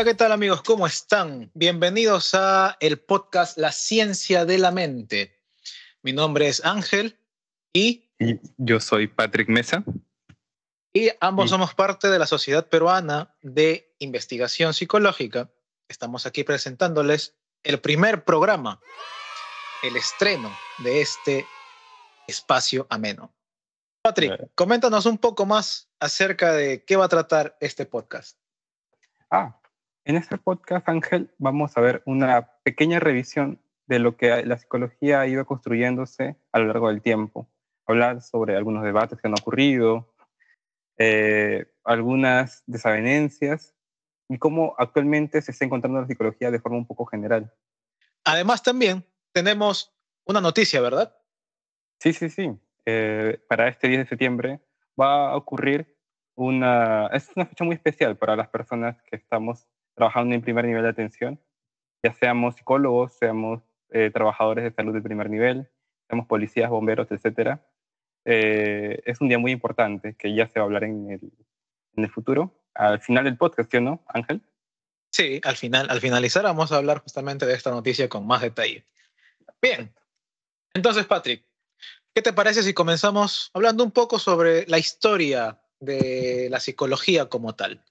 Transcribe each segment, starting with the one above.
Hola, ¿qué tal amigos? ¿Cómo están? Bienvenidos a el podcast La Ciencia de la Mente. Mi nombre es Ángel y... Y yo soy Patrick Mesa. Y ambos somos parte de la Sociedad Peruana de Investigación Psicológica. Estamos aquí presentándoles el primer programa, el estreno de este espacio ameno. Patrick, coméntanos un poco más acerca de qué va a tratar este podcast. Ah, en este podcast, Ángel, vamos a ver una pequeña revisión de lo que la psicología ha ido construyéndose a lo largo del tiempo. Hablar sobre algunos debates que han ocurrido, eh, algunas desavenencias y cómo actualmente se está encontrando la psicología de forma un poco general. Además, también tenemos una noticia, ¿verdad? Sí, sí, sí. Eh, para este 10 de septiembre va a ocurrir una... Es una fecha muy especial para las personas que estamos trabajando en primer nivel de atención, ya seamos psicólogos, seamos eh, trabajadores de salud de primer nivel, seamos policías, bomberos, etc. Eh, es un día muy importante que ya se va a hablar en el, en el futuro. Al final del podcast, ¿no, Ángel? Sí, al final, al finalizar vamos a hablar justamente de esta noticia con más detalle. Bien, entonces Patrick, ¿qué te parece si comenzamos hablando un poco sobre la historia de la psicología como tal?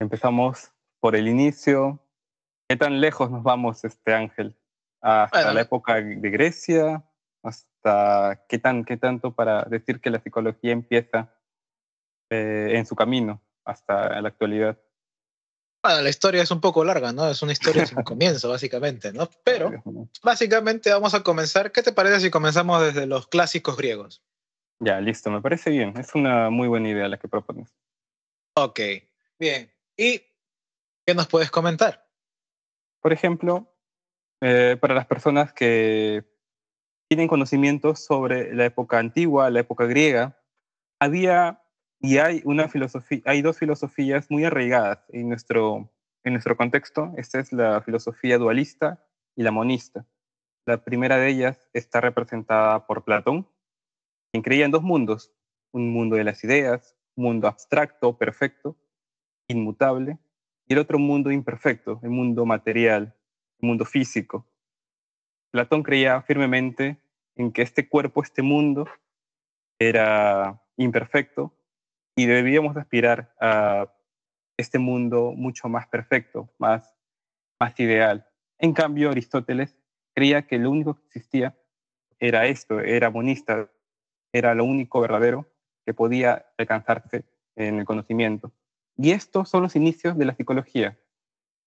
Empezamos por el inicio. ¿Qué tan lejos nos vamos, este Ángel? ¿Hasta la época de Grecia? ¿Hasta qué, tan, qué tanto para decir que la psicología empieza eh, en su camino hasta la actualidad? Bueno, la historia es un poco larga, ¿no? Es una historia sin comienzo, básicamente, ¿no? Pero básicamente vamos a comenzar. ¿Qué te parece si comenzamos desde los clásicos griegos? Ya, listo, me parece bien. Es una muy buena idea la que propones. Ok, bien. Y ¿Qué nos puedes comentar? Por ejemplo, eh, para las personas que tienen conocimientos sobre la época antigua, la época griega, había y hay una filosofía, hay dos filosofías muy arraigadas en nuestro, en nuestro contexto. Esta es la filosofía dualista y la monista. La primera de ellas está representada por Platón, quien creía en dos mundos, un mundo de las ideas, un mundo abstracto, perfecto, inmutable, y el otro mundo imperfecto, el mundo material, el mundo físico. Platón creía firmemente en que este cuerpo, este mundo, era imperfecto y debíamos aspirar a este mundo mucho más perfecto, más, más ideal. En cambio, Aristóteles creía que lo único que existía era esto, era monista, era lo único verdadero que podía alcanzarse en el conocimiento. Y estos son los inicios de la psicología,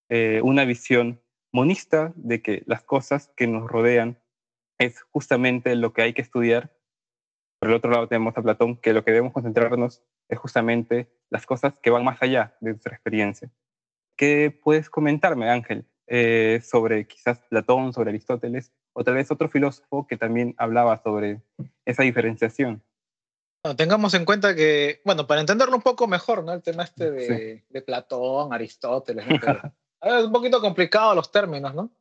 eh, una visión monista de que las cosas que nos rodean es justamente lo que hay que estudiar. Por el otro lado tenemos a Platón, que lo que debemos concentrarnos es justamente las cosas que van más allá de nuestra experiencia. ¿Qué puedes comentarme, Ángel, eh, sobre quizás Platón, sobre Aristóteles, o tal vez otro filósofo que también hablaba sobre esa diferenciación? Tengamos en cuenta que, bueno, para entenderlo un poco mejor, ¿no? El tema este de, Platón, Aristóteles, es un poquito complicado los términos, ¿no?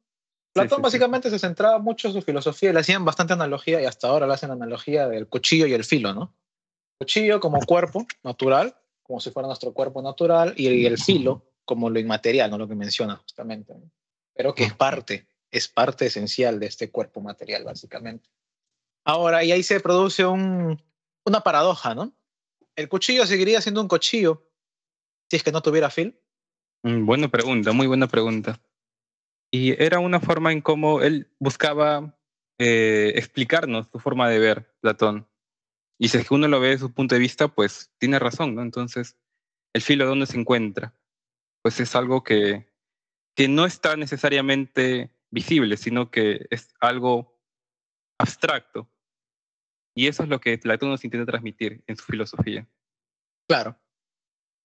Platón básicamente se centraba mucho en su filosofía y le hacían bastante analogía y hasta ahora le hacen analogía del cuchillo y el filo, ¿no? Cuchillo como cuerpo natural, como si fuera nuestro cuerpo natural, y el filo como lo inmaterial, ¿no? Lo que menciona justamente, Pero que es parte, es parte esencial de este cuerpo material, básicamente. Ahora, y ahí se produce un, una paradoja, ¿no? ¿El cuchillo seguiría siendo un cuchillo si es que no tuviera fil? Mm, buena pregunta, muy buena pregunta. Y era una forma en cómo él buscaba eh, explicarnos su forma de ver Platón. Y si es que uno lo ve desde su punto de vista, pues tiene razón, ¿no? Entonces, el filo dónde se encuentra, pues es algo que, que no está necesariamente visible, sino que es algo abstracto. Y eso es lo que Platón nos intenta transmitir en su filosofía. Claro.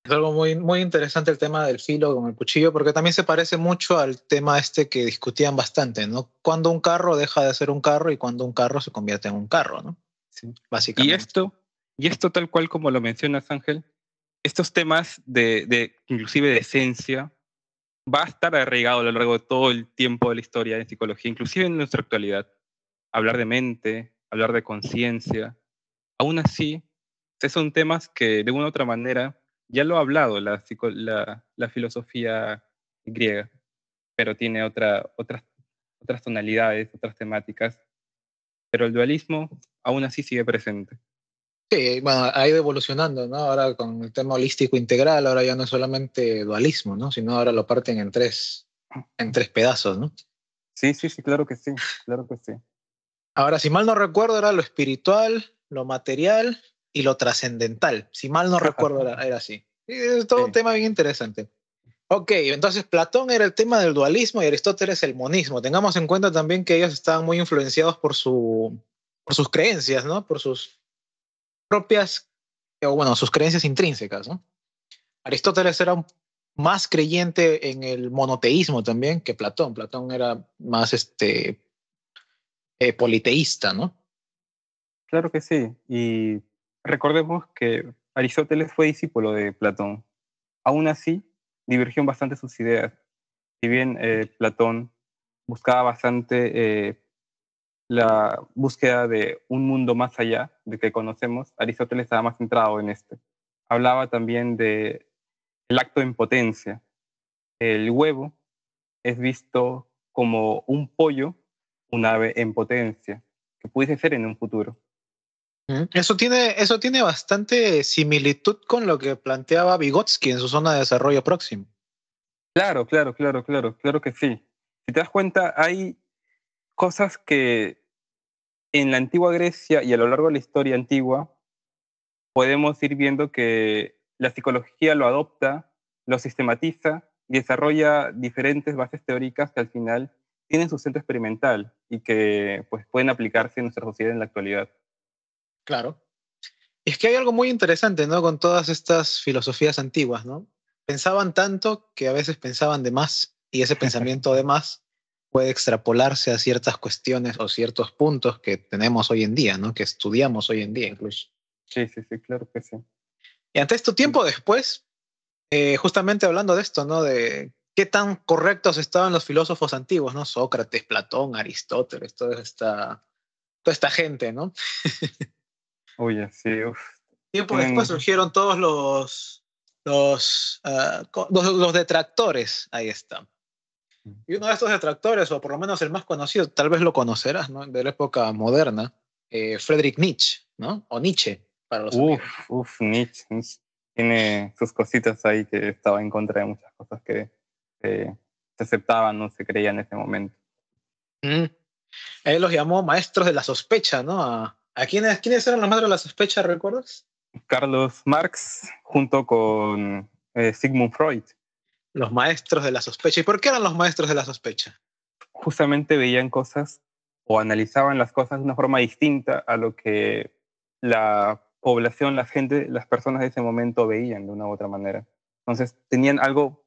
Es algo muy, muy interesante el tema del filo con el cuchillo, porque también se parece mucho al tema este que discutían bastante, ¿no? Cuando un carro deja de ser un carro y cuando un carro se convierte en un carro, ¿no? Sí. Básicamente. Y esto, y esto tal cual como lo mencionas, Ángel, estos temas de, de inclusive de esencia, va a estar arraigado a lo largo de todo el tiempo de la historia de psicología, inclusive en nuestra actualidad. Hablar de mente, hablar de conciencia. Aún así, son temas que de una u otra manera ya lo ha hablado la, la filosofía griega, pero tiene otra, otras, otras tonalidades, otras temáticas. Pero el dualismo aún así sigue presente. Sí, bueno, ha ido evolucionando, ¿no? Ahora con el tema holístico integral, ahora ya no es solamente dualismo, ¿no? Sino ahora lo parten en tres, en tres pedazos, ¿no? Sí, sí, sí, claro que sí, claro que sí. Ahora, si mal no recuerdo, era lo espiritual, lo material y lo trascendental. Si mal no recuerdo, era, así. es todo un tema bien interesante. Ok, entonces Platón era el tema del dualismo y Aristóteles el monismo. Tengamos en cuenta también que ellos estaban muy influenciados por, su, por sus creencias, ¿no? Por sus propias, o bueno, sus creencias intrínsecas, ¿no? Aristóteles era más creyente en el monoteísmo también que Platón. Platón era más este, eh, politeísta, ¿no? Claro que sí. Y recordemos que Aristóteles fue discípulo de Platón. Aún así, divergió bastante sus ideas. Si bien eh, Platón buscaba bastante eh, la búsqueda de un mundo más allá de que conocemos, Aristóteles estaba más centrado en este. Hablaba también de el acto en potencia. El huevo es visto como un pollo, un ave en potencia, que pudiese ser en un futuro. Eso tiene, eso tiene bastante similitud con lo que planteaba Vygotsky en su zona de desarrollo próximo. Claro, claro, claro, claro, claro que sí. Si te das cuenta, hay cosas que en la antigua Grecia y a lo largo de la historia antigua podemos ir viendo que la psicología lo adopta, lo sistematiza y desarrolla diferentes bases teóricas que al final tienen su centro experimental y que pues, pueden aplicarse en nuestra sociedad en la actualidad. Claro. Es que hay algo muy interesante, ¿no? Con todas estas filosofías antiguas, ¿no? Pensaban tanto que a veces pensaban de más y ese pensamiento de más puede extrapolarse a ciertas cuestiones o ciertos puntos que tenemos hoy en día, ¿no? Que estudiamos hoy en día incluso. Sí, sí, sí, claro que sí. Y ante esto, tiempo después, eh, justamente hablando de esto, ¿no? De qué tan correctos estaban los filósofos antiguos, ¿no? Sócrates, Platón, Aristóteles, toda esta, toda esta gente, ¿no? Oye, sí. Tiempo después surgieron todos los, ah, los, los, detractores, ahí está. Y uno de estos detractores, o por lo menos el más conocido, tal vez lo conocerás, ¿no? De la época moderna, eh, Friedrich Nietzsche, ¿no? O Nietzsche, para los Uf, uf, Nietzsche. Tiene sus cositas ahí que estaba en contra de muchas cosas que se aceptaban, no se creían en ese momento. Mm. Él los llamó maestros de la sospecha, ¿no? A, ¿A quiénes, quiénes eran los maestros de la sospecha, recuerdas? Carlos Marx junto con eh, Sigmund Freud. Los maestros de la sospecha. ¿Y por qué eran los maestros de la sospecha? Justamente veían cosas o analizaban las cosas de una forma distinta a lo que la población, la gente, las personas de ese momento veían de una u otra manera. Entonces tenían algo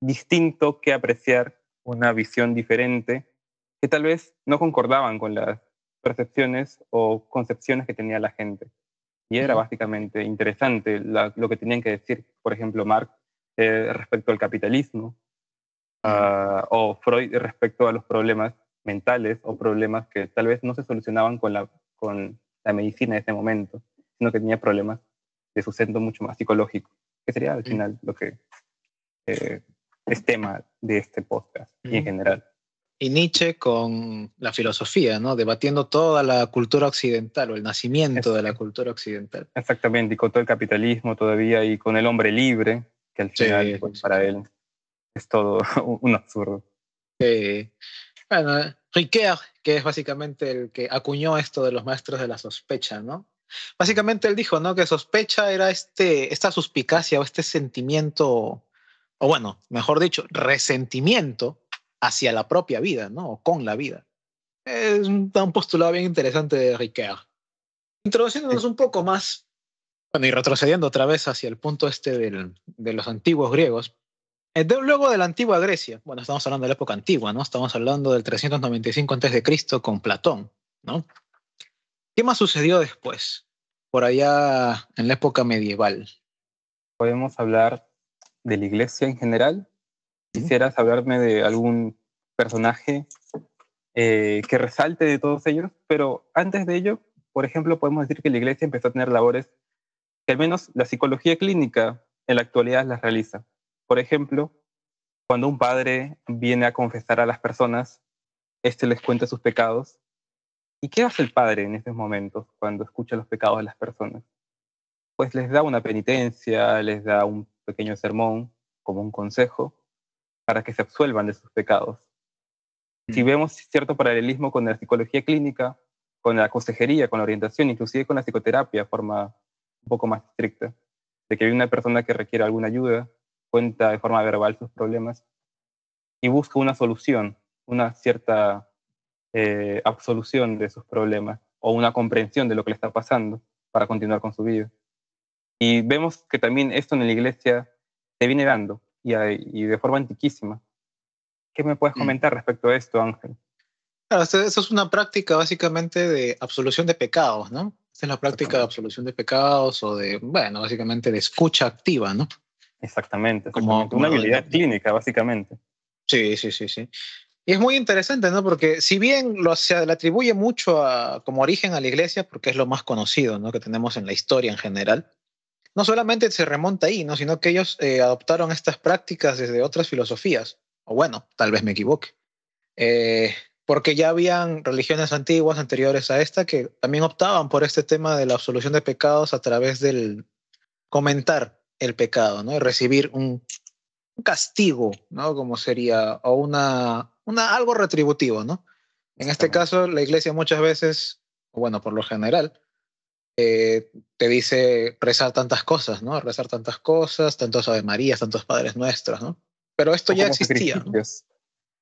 distinto que apreciar, una visión diferente, que tal vez no concordaban con las percepciones o concepciones que tenía la gente. Y era básicamente interesante lo que tenían que decir, por ejemplo, Marx eh, respecto al capitalismo, ah, o Freud respecto a los problemas mentales o problemas que tal vez no se solucionaban con la, con la medicina de ese momento, sino que tenía problemas de su centro mucho más psicológico, que sería al final lo que eh, es tema de este podcast y en general y Nietzsche con la filosofía, ¿no? Debatiendo toda la cultura occidental o el nacimiento de la cultura occidental. Exactamente, y con todo el capitalismo todavía y con el hombre libre, que al final pues, para él es todo un absurdo. Sí. Bueno, Riquet, que es básicamente el que acuñó esto de los maestros de la sospecha, ¿no? Básicamente él dijo, ¿no? Que sospecha era este, esta suspicacia o este sentimiento, o bueno, mejor dicho, resentimiento hacia la propia vida, ¿no? O con la vida. Es un, postulado bien interesante de Riquet. Introduciéndonos un poco más, bueno, y retrocediendo otra vez hacia el punto este de los antiguos griegos, eh, luego de la antigua Grecia, bueno, estamos hablando de la época antigua, ¿no? Estamos hablando del 395 a.C. con Platón, ¿no? ¿Qué más sucedió después, por allá en la época medieval? Podemos hablar de la iglesia en general, quisieras hablarme de algún personaje eh, que resalte de todos ellos, pero antes de ello, por ejemplo, podemos decir que la iglesia empezó a tener labores que al menos la psicología clínica en la actualidad las realiza. Por ejemplo, cuando un padre viene a confesar a las personas, éste les cuenta sus pecados. ¿Y qué hace el padre en estos momentos cuando escucha los pecados de las personas? Pues les da una penitencia, les da un pequeño sermón como un consejo para que se absuelvan de sus pecados. Si mm. vemos cierto paralelismo con la psicología clínica, con la consejería, con la orientación, inclusive con la psicoterapia de forma un poco más estricta, de que hay una persona que requiere alguna ayuda, cuenta de forma verbal sus problemas y busca una solución, una cierta eh, absolución de sus problemas o una comprensión de lo que le está pasando para continuar con su vida. Y vemos que también esto en la iglesia se viene dando y, y de forma antiquísima. ¿Qué me puedes mm. comentar respecto a esto, Ángel? Claro, eso es una práctica básicamente de absolución de pecados, ¿no? Esta es la práctica de absolución de pecados o de, bueno, básicamente de escucha activa, ¿no? Exactamente, como, una habilidad clínica, básicamente. Sí, sí, sí, sí. Y es muy interesante, ¿no? Porque si bien lo, se le atribuye mucho a, como origen a la iglesia, porque es lo más conocido, ¿no? Que tenemos en la historia en general, no solamente se remonta ahí, ¿no? Sino que ellos eh, adoptaron estas prácticas desde otras filosofías. O bueno, tal vez me equivoque. Eh, porque ya habían religiones antiguas anteriores a esta que también optaban por este tema de la absolución de pecados a través del comentar el pecado, ¿no? Y recibir un, castigo, ¿no? Como sería, o una, una, algo retributivo, ¿no? En este caso, la iglesia muchas veces, bueno, por lo general, eh, te dice rezar tantas cosas, ¿no? Rezar tantas cosas, tantos Ave Marías, tantos Padres Nuestros, ¿no? Pero esto ya existía. ¿no?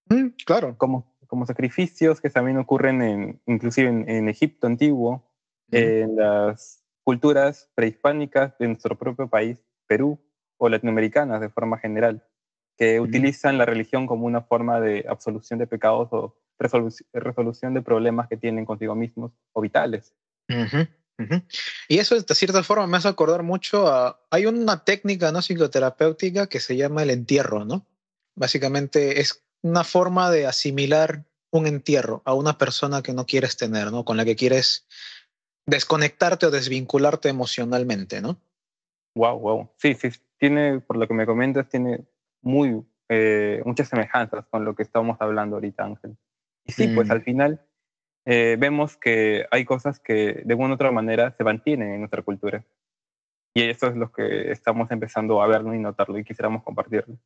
Mm, claro. Como como sacrificios que también ocurren en, inclusive en, Egipto antiguo, en las culturas prehispánicas de nuestro propio país, Perú, o latinoamericanas de forma general, que utilizan la religión como una forma de absolución de pecados o resolución de problemas que tienen consigo mismos o vitales. Y eso de cierta forma me hace acordar mucho a... Hay una técnica no psicoterapéutica que se llama el entierro, ¿no? Básicamente es una forma de asimilar un entierro a una persona que no quieres tener, ¿no? Con la que quieres desconectarte o desvincularte emocionalmente, ¿no? Wow, wow. Sí, sí, tiene, por lo que me comentas, tiene muy, eh, muchas semejanzas con lo que estamos hablando ahorita, Ángel. Y sí, pues al mm. final eh, vemos que hay cosas que de una u otra manera se mantienen en nuestra cultura. Y eso es lo que estamos empezando a verlo y notarlo y quisiéramos compartirlo.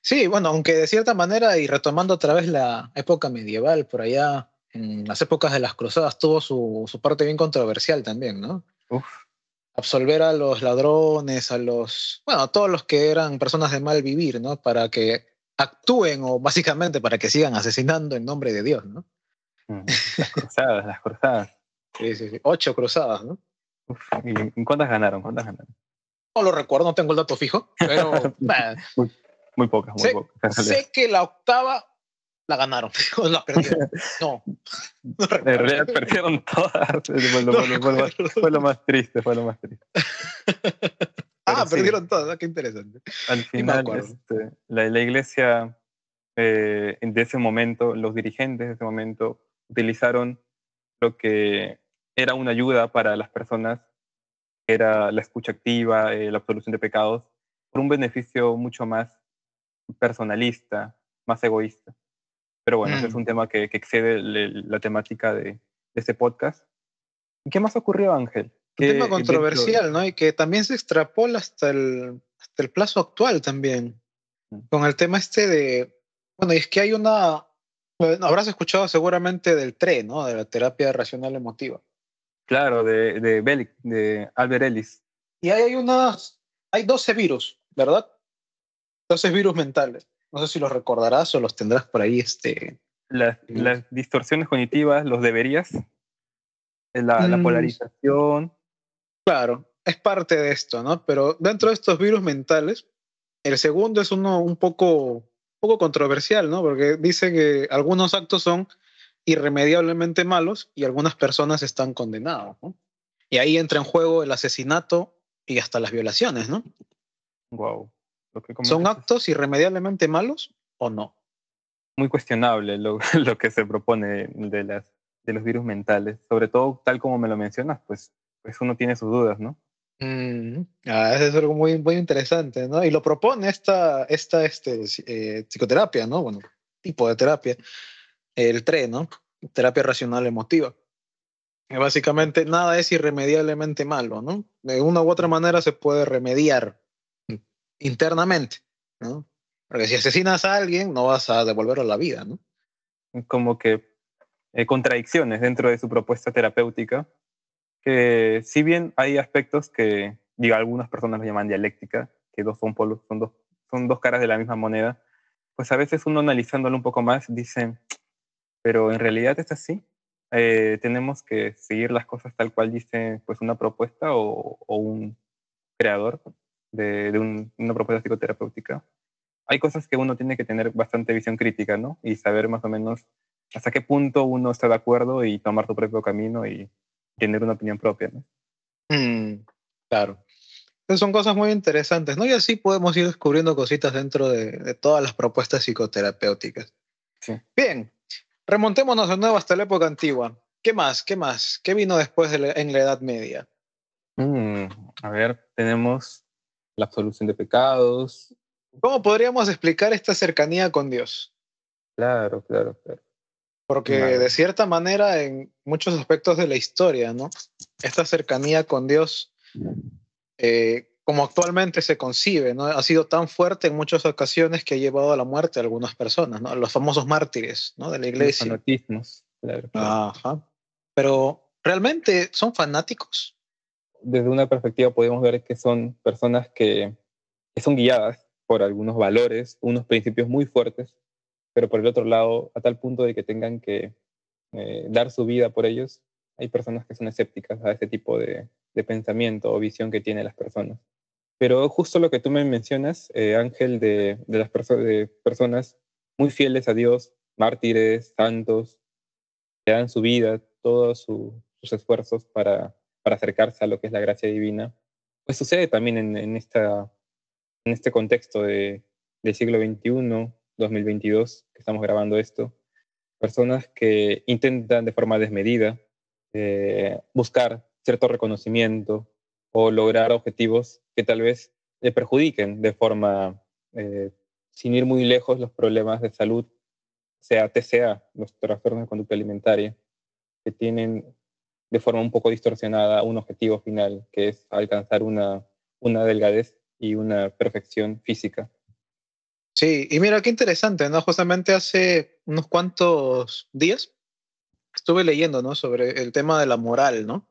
Sí, bueno, aunque de cierta manera, y retomando otra vez la época medieval, por allá, en las épocas de las cruzadas, tuvo su, su parte bien controversial también, ¿no? Uf. Absolver a los ladrones, a los, bueno, a todos los que eran personas de mal vivir, ¿no? Para que actúen o básicamente para que sigan asesinando en nombre de Dios, ¿no? Las cruzadas, las cruzadas. Sí, sí, sí. Ocho cruzadas, ¿no? Uf, ¿Y cuántas ganaron? ¿Cuántas ganaron? No lo recuerdo, no tengo el dato fijo, pero Muy pocas, muy sé, pocas. Sé que la octava la ganaron, la perdieron. No. no en realidad perdieron todas. Fue lo, fue, lo, más triste, fue lo más triste. ah, perdieron todas, ah, qué interesante. Al final, este, la, la, iglesia eh, de ese momento, los dirigentes de ese momento, utilizaron lo que era una ayuda para las personas, era la escucha activa, eh, la absolución de pecados, por un beneficio mucho más personalista, más egoísta. Pero bueno, ese es mm. un tema que, excede la temática de, de, este podcast. ¿Y qué más ocurrió, Ángel? Un tema controversial, ¿no? Y que también se extrapola hasta el, hasta el plazo actual también. Mm. Con el tema este de. Bueno, y es que hay una. Habrás escuchado seguramente del TRE, ¿no? De la terapia racional emotiva. Claro, de, de, de Albert Ellis. Y ahí hay unas. Hay 12 virus, ¿verdad? Entonces, virus mentales. No sé si los recordarás o los tendrás por ahí. Este, las, distorsiones cognitivas, los deberías. La, la mm. polarización. Claro, es parte de esto, ¿no? Pero dentro de estos virus mentales, el segundo es uno un poco, poco controversial, ¿no? Porque dice que algunos actos son irremediablemente malos y algunas personas están condenadas, ¿no? Y ahí entra en juego el asesinato y hasta las violaciones, ¿no? Wow. ¿Son actos irremediablemente malos o no? Muy cuestionable lo, lo que se propone de, las, de los virus mentales, sobre todo tal como me lo mencionas, pues, pues uno tiene sus dudas, ¿no? Mm, ah, es algo muy, muy interesante, ¿no? Y lo propone esta, esta este, eh, psicoterapia, ¿no? Bueno, tipo de terapia, el TRE, ¿no? Terapia racional emotiva. básicamente nada es irremediablemente malo, ¿no? De una u otra manera se puede remediar internamente, ¿no? Porque si asesinas a alguien, no vas a devolverlo a la vida, ¿no? Como que eh, contradicciones dentro de su propuesta terapéutica, que si bien hay aspectos que, digo, algunas personas lo llaman dialéctica, que dos son polos, son dos, son dos caras de la misma moneda, pues a veces uno analizándolo un poco más dice, pero en realidad es así. Eh, tenemos que seguir las cosas tal cual dice pues una propuesta o, o un creador de, de un, una propuesta psicoterapéutica. Hay cosas que uno tiene que tener bastante visión crítica, ¿no? Y saber más o menos hasta qué punto uno está de acuerdo y tomar su propio camino y tener una opinión propia, ¿no? Mm, claro. Entonces son cosas muy interesantes, ¿no? Y así podemos ir descubriendo cositas dentro de, de todas las propuestas psicoterapéuticas. Sí. Bien, remontémonos de nuevo hasta la época antigua. ¿Qué más? ¿Qué más? ¿Qué vino después de la, en la Edad Media? Mm, a ver, tenemos la absolución de pecados. ¿Cómo podríamos explicar esta cercanía con Dios? Claro, claro, claro. Porque Vale. de cierta manera, en muchos aspectos de la historia, ¿no? Esta cercanía con Dios, eh, como actualmente se concibe, ¿no? Ha sido tan fuerte en muchas ocasiones que ha llevado a la muerte a algunas personas, ¿no? Los famosos mártires, ¿no? De la Los iglesia. fanatismos, claro, claro. Ajá. Pero, ¿realmente son fanáticos? Desde una perspectiva podemos ver que son personas que, que son guiadas por algunos valores, unos principios muy fuertes, pero por el otro lado, a tal punto de que tengan que eh, dar su vida por ellos, hay personas que son escépticas a ese tipo de, de pensamiento o visión que tienen las personas. Pero justo lo que tú me mencionas, eh, Ángel, de, de las perso personas muy fieles a Dios, mártires, santos, que dan su vida, todos su, sus esfuerzos para, para acercarse a lo que es la gracia divina, pues sucede también en, en, esta, en este contexto de, del siglo XXI, 2022, que estamos grabando esto, personas que intentan de forma desmedida eh, buscar cierto reconocimiento o lograr objetivos que tal vez le perjudiquen de forma, eh, sin ir muy lejos, los problemas de salud, sea TCA, los trastornos de conducta alimentaria, que tienen de forma un poco distorsionada un objetivo final, que es alcanzar una, una delgadez y una perfección física. Sí, y mira qué interesante, ¿no? Justamente hace unos cuantos días estuve leyendo, ¿no? Sobre el tema de la moral, ¿no?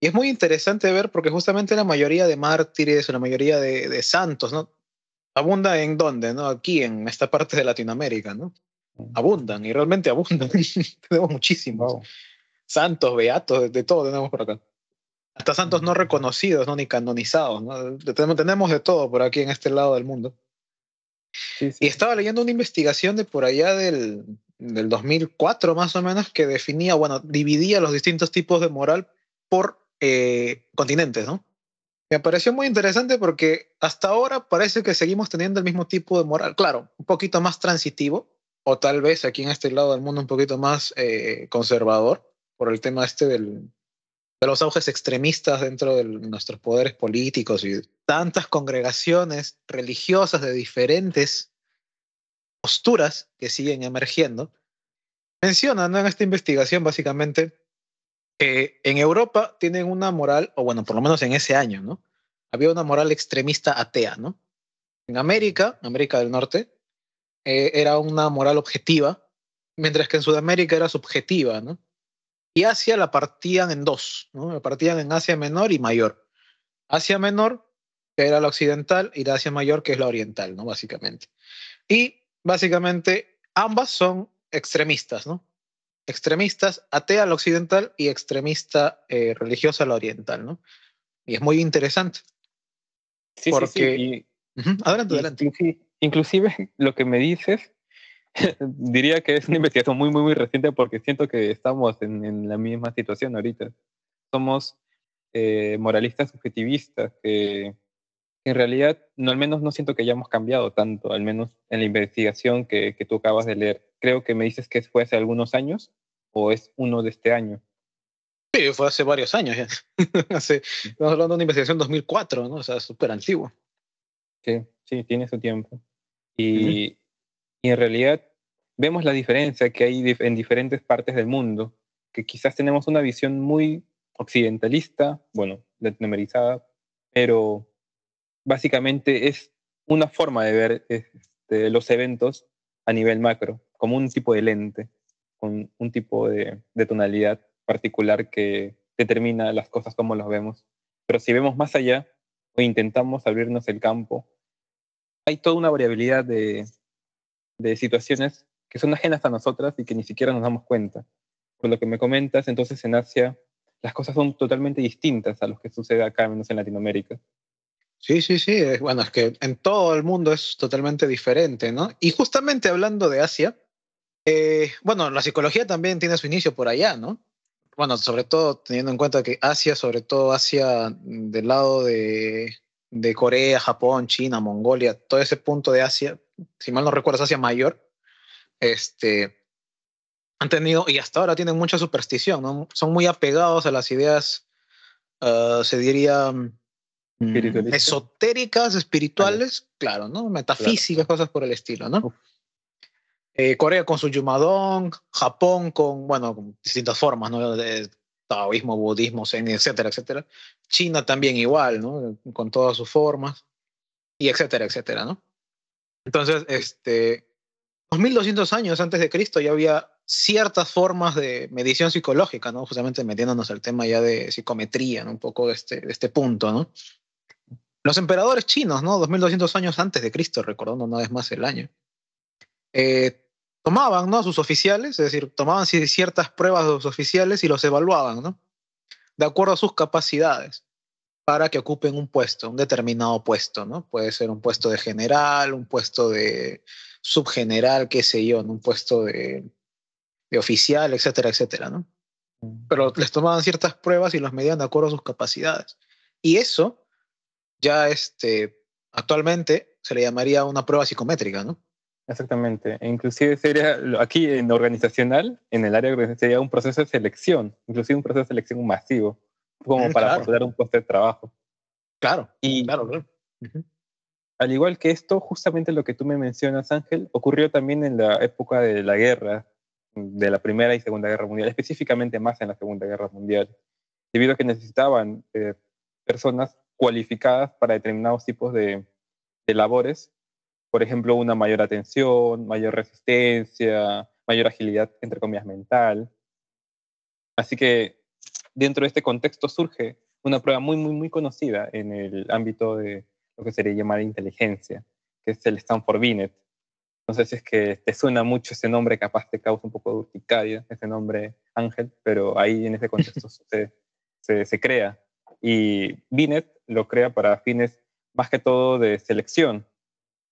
Y es muy interesante ver porque justamente la mayoría de mártires, la mayoría de, de santos, ¿no? Abunda en dónde, ¿no? Aquí, en esta parte de Latinoamérica, ¿no? Abundan, y realmente abundan. tenemos muchísimos. Wow. Santos, beatos, de, de todo tenemos por acá. Hasta santos no reconocidos, ¿no? Ni canonizados, ¿no? Tenemos, tenemos de todo por aquí en este lado del mundo. Y estaba leyendo una investigación de por allá del, del 2004 más o menos que definía, bueno, dividía los distintos tipos de moral por eh, continentes, ¿no? Me pareció muy interesante porque hasta ahora parece que seguimos teniendo el mismo tipo de moral, claro, un poquito más transitivo, o tal vez aquí en este lado del mundo un poquito más eh, conservador, por el tema este del, de los auges extremistas dentro de nuestros poderes políticos y tantas congregaciones religiosas de diferentes posturas que siguen emergiendo, mencionan en esta investigación básicamente que en Europa tienen una moral, o bueno, por lo menos en ese año, ¿no? Había una moral extremista atea, ¿no? En América, América del Norte, eh, era una moral objetiva, mientras que en Sudamérica era subjetiva, ¿no? Y Asia la partían en dos, ¿no? La partían en Asia Menor y Mayor. Asia Menor, que era la occidental, y la Asia Mayor, que es la oriental, ¿no? Básicamente. Y básicamente ambas son extremistas, ¿no? Extremistas, atea la occidental y extremista eh, religiosa la oriental, ¿no? Y es muy interesante. Sí, porque... sí, sí. Y, Uh -huh. Adelante, adelante. Inclusive, inclusive lo que me dices, diría que es una investigación muy, muy, muy reciente porque siento que estamos en, en la misma situación ahorita. Somos eh, moralistas subjetivistas que en realidad, no, al menos no siento que hayamos cambiado tanto, al menos en la investigación que, que tú acabas de leer. Creo que me dices que fue hace algunos años o es uno de este año. Sí, fue hace varios años ya. hace, estamos hablando de una investigación 2004, ¿no? O sea, súper antiguo. Sí, sí, tiene su tiempo. Y, y, en realidad vemos la diferencia que hay en diferentes partes del mundo, que quizás tenemos una visión muy occidentalista, bueno, latinoamericana, pero básicamente es una forma de ver este, los eventos a nivel macro, como un tipo de lente, con un tipo de, de tonalidad particular que determina las cosas como las vemos. Pero si vemos más allá o intentamos abrirnos el campo, hay toda una variabilidad de, de situaciones que son ajenas a nosotras y que ni siquiera nos damos cuenta. Por lo que me comentas, entonces en Asia las cosas son totalmente distintas a lo que sucede acá, menos en Latinoamérica. Sí, sí, sí. Bueno, es que en todo el mundo es totalmente diferente, ¿no? Y justamente hablando de Asia, eh, bueno, la psicología también tiene su inicio por allá, ¿no? Bueno, sobre todo teniendo en cuenta que Asia, sobre todo Asia del lado de, de Corea, Japón, China, Mongolia, todo ese punto de Asia, si mal no recuerdo, Asia Mayor, este, han tenido, y hasta ahora tienen mucha superstición, ¿no? Son muy apegados a las ideas, uh, se diría, mm, esotéricas, espirituales, claro, ¿no? Metafísicas, cosas por el estilo, ¿no? Eh, Corea con su Yumadong, Japón con, bueno, con distintas formas, ¿no? De taoísmo, budismo, zen, etcétera, etcétera. China también igual, ¿no? Con todas sus formas, y etcétera, etcétera, ¿no? Entonces, este, 2200 años antes de Cristo ya había ciertas formas de medición psicológica, ¿no? Justamente metiéndonos al tema ya de psicometría, ¿no? Un poco de este, este punto, ¿no? Los emperadores chinos, ¿no? 2200 años antes de Cristo, recordando una vez más el año, eh, tomaban, ¿no? A sus oficiales, es decir, tomaban ciertas pruebas de los oficiales y los evaluaban, ¿no? De acuerdo a sus capacidades para que ocupen un puesto, un determinado puesto, ¿no? Puede ser un puesto de general, un puesto de subgeneral, qué sé yo, un puesto de de oficial, etcétera, etcétera, ¿no? Pero les tomaban ciertas pruebas y los medían de acuerdo a sus capacidades. Y eso ya este, actualmente se le llamaría una prueba psicométrica, ¿no? Exactamente. E inclusive sería, aquí en organizacional, en el área organizacional, sería un proceso de selección, inclusive un proceso de selección masivo, como mm, para poder un puesto de trabajo. Claro, y claro, claro. Al igual que esto, justamente lo que tú me mencionas, Ángel, ocurrió también en la época de la guerra, de la Primera y Segunda Guerra Mundial, específicamente más en la Segunda Guerra Mundial, debido a que necesitaban eh, personas cualificadas para determinados tipos de, de, labores, por ejemplo, una mayor atención, mayor resistencia, mayor agilidad, entre comillas, mental. Así que dentro de este contexto surge una prueba muy, muy, muy conocida en el ámbito de lo que sería llamar inteligencia, que es el Stanford Binet, no sé si es que te suena mucho ese nombre, capaz te causa un poco de urticaria, ese nombre Ángel, pero ahí en ese contexto se, se, se, crea. Y Binet lo crea para fines más que todo de selección.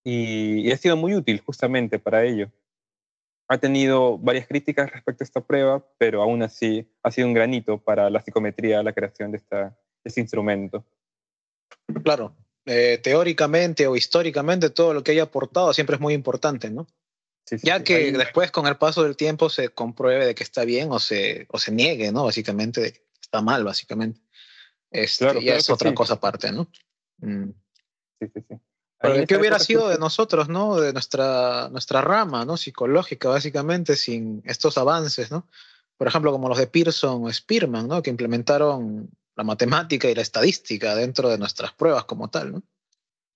Y, y ha sido muy útil justamente para ello. Ha tenido varias críticas respecto a esta prueba, pero aún así ha sido un granito para la psicometría, la creación de, esta, de este instrumento. Claro, eh, teóricamente o históricamente todo lo que haya aportado siempre es muy importante, ¿no? ya que después con el paso del tiempo se compruebe de que está bien o se, o se niegue, ¿no? Básicamente de que está mal, básicamente. Este, claro, es otra cosa aparte, ¿no? Mm. Sí, sí, sí. ¿Qué hubiera sido de nosotros, ¿no? De nuestra, nuestra rama, ¿no? Psicológica, básicamente, sin estos avances, ¿no? Por ejemplo, como los de Pearson o Spearman, ¿no? Que implementaron la matemática y la estadística dentro de nuestras pruebas como tal, ¿no?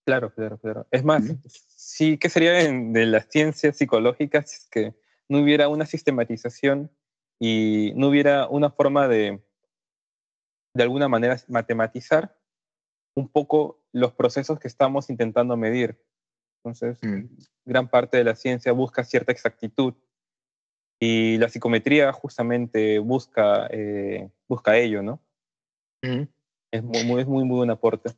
Claro, claro, claro. Es más, sí, ¿qué sería de, las ciencias psicológicas si es que no hubiera una sistematización y no hubiera una forma de, de alguna manera, matematizar un poco los procesos que estamos intentando medir? Entonces, mm. gran parte de la ciencia busca cierta exactitud y la psicometría justamente busca, eh, busca ello, ¿no? Es muy, muy, muy, buen aporte.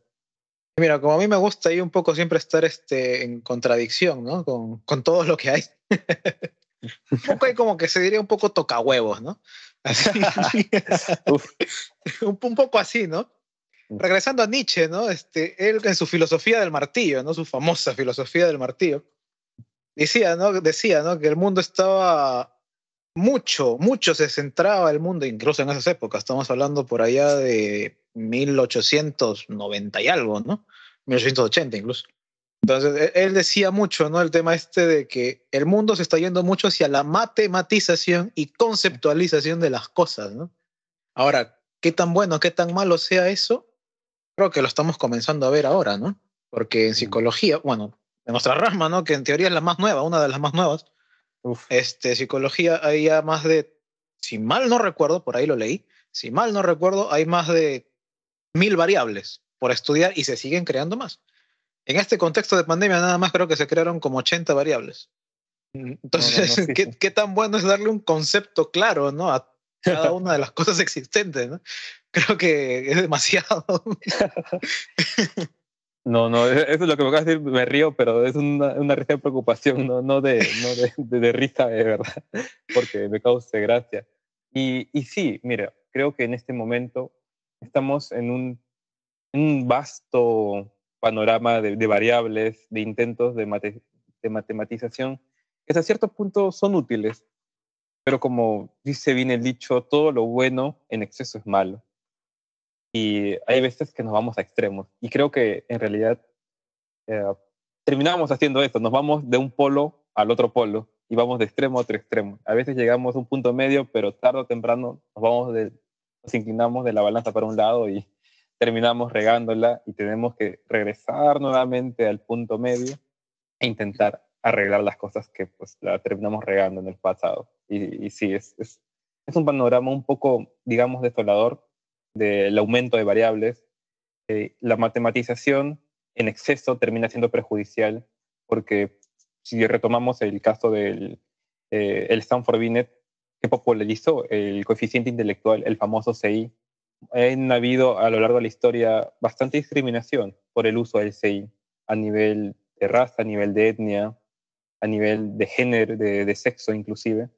Mira, como a mí me gusta ahí un poco siempre estar este, en contradicción, ¿no? Con, con todo lo que hay. un poco hay como que se diría un poco toca huevos, ¿no? un, un, poco así, ¿no? Regresando a Nietzsche, ¿no? Este, él en su filosofía del martillo, ¿no? Su famosa filosofía del martillo, decía, ¿no? Decía, ¿no? Que el mundo estaba mucho, mucho se centraba el mundo, incluso en esas épocas, estamos hablando por allá de 1890 y algo, ¿no? 1880 incluso. Entonces, e-, él decía mucho, ¿no? El tema este de que el mundo se está yendo mucho hacia la matematización y conceptualización de las cosas, ¿no? Ahora, qué tan bueno, qué tan malo sea eso, creo que lo estamos comenzando a ver ahora, ¿no? Porque en psicología, bueno, en nuestra rama, ¿no? Que en teoría es la más nueva, una de las más nuevas, este, psicología hay ya más de, si mal no recuerdo, por ahí lo leí, si mal no recuerdo, hay más de mil variables por estudiar y se siguen creando más. En este contexto de pandemia nada más creo que se crearon como 80 variables. Entonces, ¿qué, tan bueno es darle un concepto claro ¿no? a cada una de las cosas existentes? ¿no? Creo que es demasiado. No, no, e-, eso es lo que me acabas de decir, me río, pero es una, una risa de preocupación, no, no, de, no de, de, risa de verdad, porque me causa gracia. Y, y, sí, mira, creo que en este momento estamos en un, un vasto panorama de, de, variables, de intentos de, mate, de matematización, que hasta cierto punto son útiles, pero como dice bien el dicho, todo lo bueno en exceso es malo y hay veces que nos vamos a extremos. Y creo que en realidad eh, terminamos haciendo esto, nos vamos de un polo al otro polo y vamos de extremo a otro extremo. A veces llegamos a un punto medio, pero tarde o temprano nos, vamos nos inclinamos de la balanza para un lado y terminamos regándola y tenemos que regresar nuevamente al punto medio e intentar arreglar las cosas que pues la terminamos regando en el pasado. Y, y sí, es, es, es un panorama un poco, digamos, desolador, del aumento de variables, eh, la matematización en exceso termina siendo perjudicial porque si retomamos el caso del eh, el Stanford Binet, que popularizó el coeficiente intelectual, el famoso CI, ha habido a lo largo de la historia bastante discriminación por el uso del CI a nivel de raza, a nivel de etnia, a nivel de género, de, de sexo inclusive.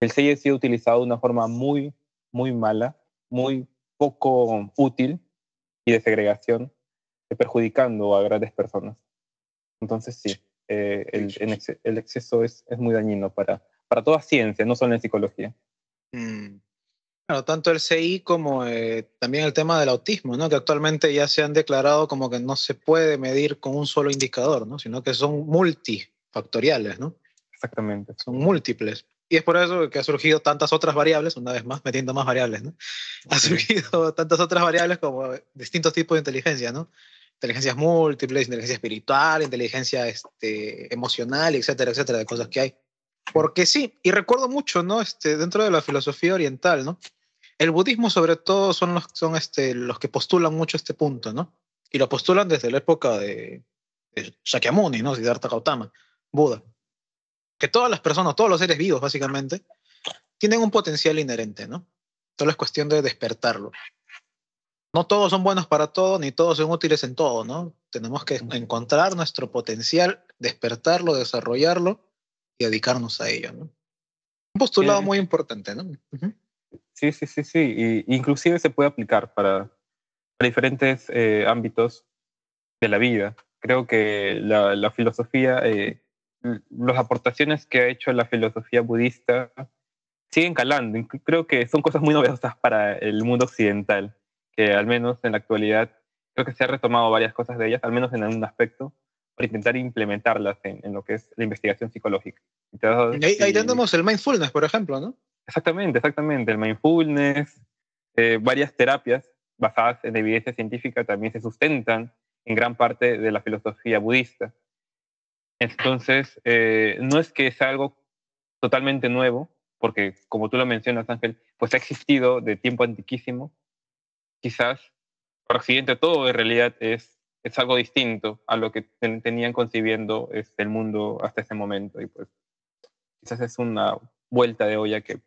El CI ha sido utilizado de una forma muy, muy mala, muy poco útil y de segregación, eh, perjudicando a grandes personas. Entonces sí, eh, el, el, exceso es, es, muy dañino para, para toda ciencia, no solo en psicología. Mm. Bueno, tanto el CI como eh, también el tema del autismo, ¿no? que actualmente ya se han declarado como que no se puede medir con un solo indicador, ¿no? sino que son multifactoriales. ¿no? Exactamente. Son múltiples. Y es por eso que ha surgido tantas otras variables, una vez más, metiendo más variables, ¿no? Ha surgido tantas otras variables como distintos tipos de inteligencia, ¿no? Inteligencias múltiples, inteligencia espiritual, inteligencia este, emocional, etcétera, etcétera, de cosas que hay. Porque sí, y recuerdo mucho, ¿no? Este, dentro de la filosofía oriental, ¿no? El budismo, sobre todo, son los, son este, los que postulan mucho este punto, ¿no? Y lo postulan desde la época de, de Shakyamuni, ¿no? Siddhartha Gautama, Buda que todas las personas, todos los seres vivos básicamente, tienen un potencial inherente, ¿no? Solo es cuestión de despertarlo. No todos son buenos para todo, ni todos son útiles en todo, ¿no? Tenemos que encontrar nuestro potencial, despertarlo, desarrollarlo y dedicarnos a ello, ¿no? Un postulado muy importante, ¿no? Sí, sí, sí, sí. Y, inclusive se puede aplicar para, para diferentes eh, ámbitos de la vida. Creo que la, la filosofía eh, las aportaciones que ha hecho la filosofía budista siguen calando. Creo que son cosas muy novedosas para el mundo occidental, que al menos en la actualidad creo que se ha retomado varias cosas de ellas, al menos en algún aspecto, para intentar implementarlas en, lo que es la investigación psicológica. ahí, ahí, tenemos el mindfulness, por ejemplo, ¿no? Exactamente, exactamente. El mindfulness, eh, varias terapias basadas en evidencia científica también se sustentan en gran parte de la filosofía budista. Entonces, eh, no es que sea algo totalmente nuevo, porque como tú lo mencionas, Ángel, pues ha existido de tiempo antiquísimo. Quizás, por accidente, todo en realidad es, es algo distinto a lo que tenían concibiendo este, el mundo hasta ese momento. Y pues quizás es una vuelta de olla que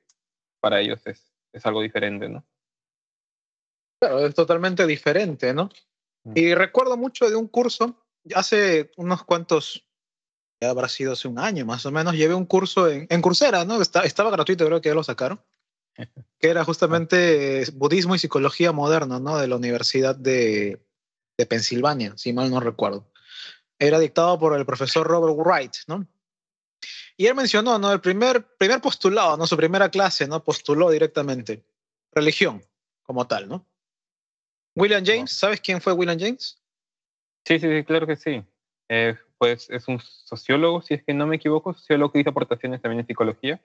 para ellos es, es algo diferente, ¿no? Claro, es totalmente diferente, ¿no? Mm. Y recuerdo mucho de un curso, hace unos cuantos habrá sido hace un año más o menos, llevé un curso en, en Coursera, ¿no? estaba gratuito, creo que ya lo sacaron, que era justamente budismo y psicología moderna, ¿no? De la Universidad de, de Pensilvania, si mal no recuerdo. Era dictado por el profesor Robert Wright, ¿no? Y él mencionó, ¿no? El primer, primer postulado, ¿no? Su primera clase, ¿no? Postuló directamente. Religión, como tal, ¿no? William James, ¿sabes quién fue William James? Sí, sí, sí claro que sí. Eh, pues es un sociólogo, si es que no me equivoco, sociólogo que hizo aportaciones también en psicología.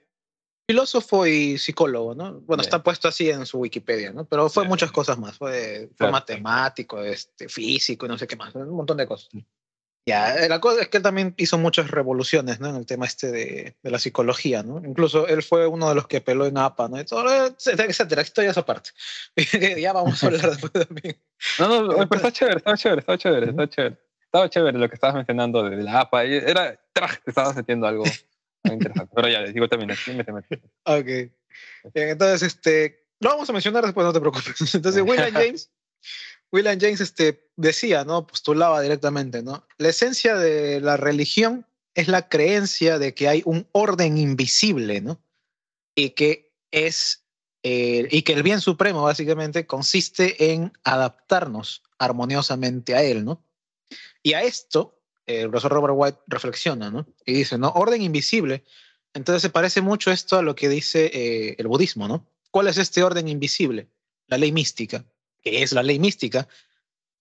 Filósofo y psicólogo, ¿no? Bueno, está puesto así en su Wikipedia, ¿no? Pero fue muchas cosas más. Fue, matemático, este, físico y no sé qué más. Un montón de cosas. Ya, eh, la cosa es que él también hizo muchas revoluciones ¿no? en el tema este de, de, la psicología, ¿no? Incluso él fue uno de los que peló en APA, ¿no? etcétera, etcétera. Estoy esa parte. ya vamos a hablar después también. No, no, pero está chévere, está chévere, está chévere, está chévere. Estaba chévere lo que estabas mencionando de la APA. Era, te estabas metiendo algo interesante. Pero ya, les digo también, sí, mete, mete. Ok. Bien, entonces, este, lo vamos a mencionar después, no te preocupes. Entonces, William James William James este, decía, ¿no? Postulaba directamente, ¿no? La esencia de la religión es la creencia de que hay un orden invisible, ¿no? Y que es eh, y que el bien supremo básicamente consiste en adaptarnos armoniosamente a él, ¿no? Y a esto el profesor Robert White reflexiona, ¿no? Y dice, ¿no? Orden invisible. Entonces se parece mucho esto a lo que dice eh, el budismo, ¿no? ¿Cuál es este orden invisible? La ley mística que es la ley mística,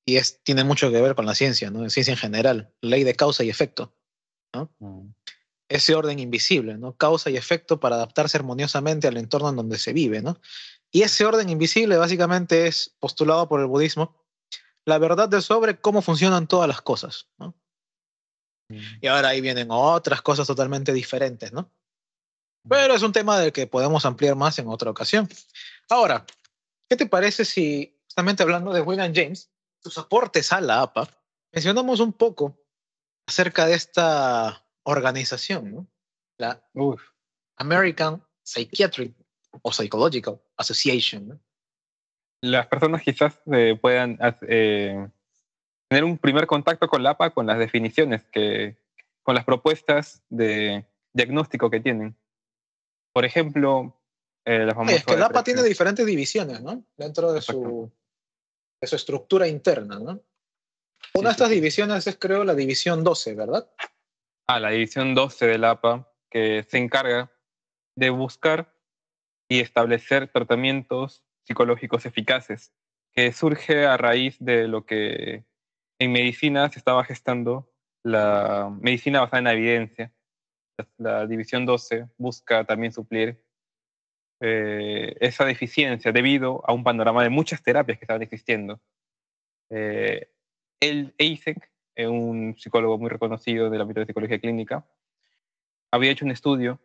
y es, tiene mucho que ver con la ciencia, ¿no? La ciencia en general, ley de causa y efecto, ¿no? Mm. Ese orden invisible, ¿no? Causa y efecto para adaptarse armoniosamente al entorno en donde se vive, ¿no? Y ese orden invisible básicamente es postulado por el budismo, la verdad de sobre cómo funcionan todas las cosas, ¿no? Mm. Y ahora ahí vienen otras cosas totalmente diferentes, ¿no? Pero es un tema del que podemos ampliar más en otra ocasión. Ahora, ¿qué te parece si justamente hablando de William James, sus aportes a la APA, mencionamos un poco acerca de esta organización, ¿no? la American Psychiatric o Psychological Association. Las personas quizás eh, puedan eh, tener un primer contacto con la APA con las definiciones, que, con las propuestas de diagnóstico que tienen. Por ejemplo, eh, es que la APA tiene diferentes divisiones, ¿no? Dentro de su, su estructura interna, ¿no? Una de estas divisiones es, creo, la división 12, ¿verdad? Ah, la división 12 del APA, que se encarga de buscar y establecer tratamientos psicológicos eficaces, que surge a raíz de lo que en medicina se estaba gestando la medicina basada en la evidencia. La división 12 busca también suplir eh, esa deficiencia debido a un panorama de muchas terapias que estaban existiendo. Eh, el Eisek, eh, un psicólogo muy reconocido del ámbito de psicología clínica, había hecho un estudio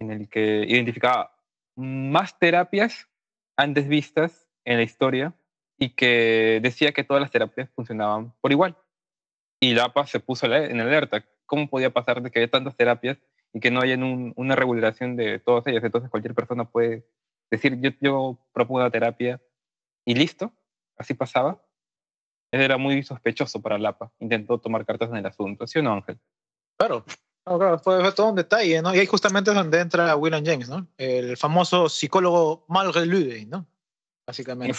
en el que identificaba más terapias antes vistas en la historia y que decía que todas las terapias funcionaban por igual. Y la APA se puso en alerta. ¿Cómo podía pasar de que haya tantas terapias y que no haya una regulación de todas ellas. Entonces cualquier persona puede decir, yo, yo propongo la terapia y listo, así pasaba. Era muy sospechoso para Lapa. Intentó tomar cartas en el asunto, ¿sí o no, Ángel? Claro, claro, fue, todo un detalle, ¿no? Y ahí justamente es donde entra William James, ¿no? El famoso psicólogo Malgré ¿no? Básicamente.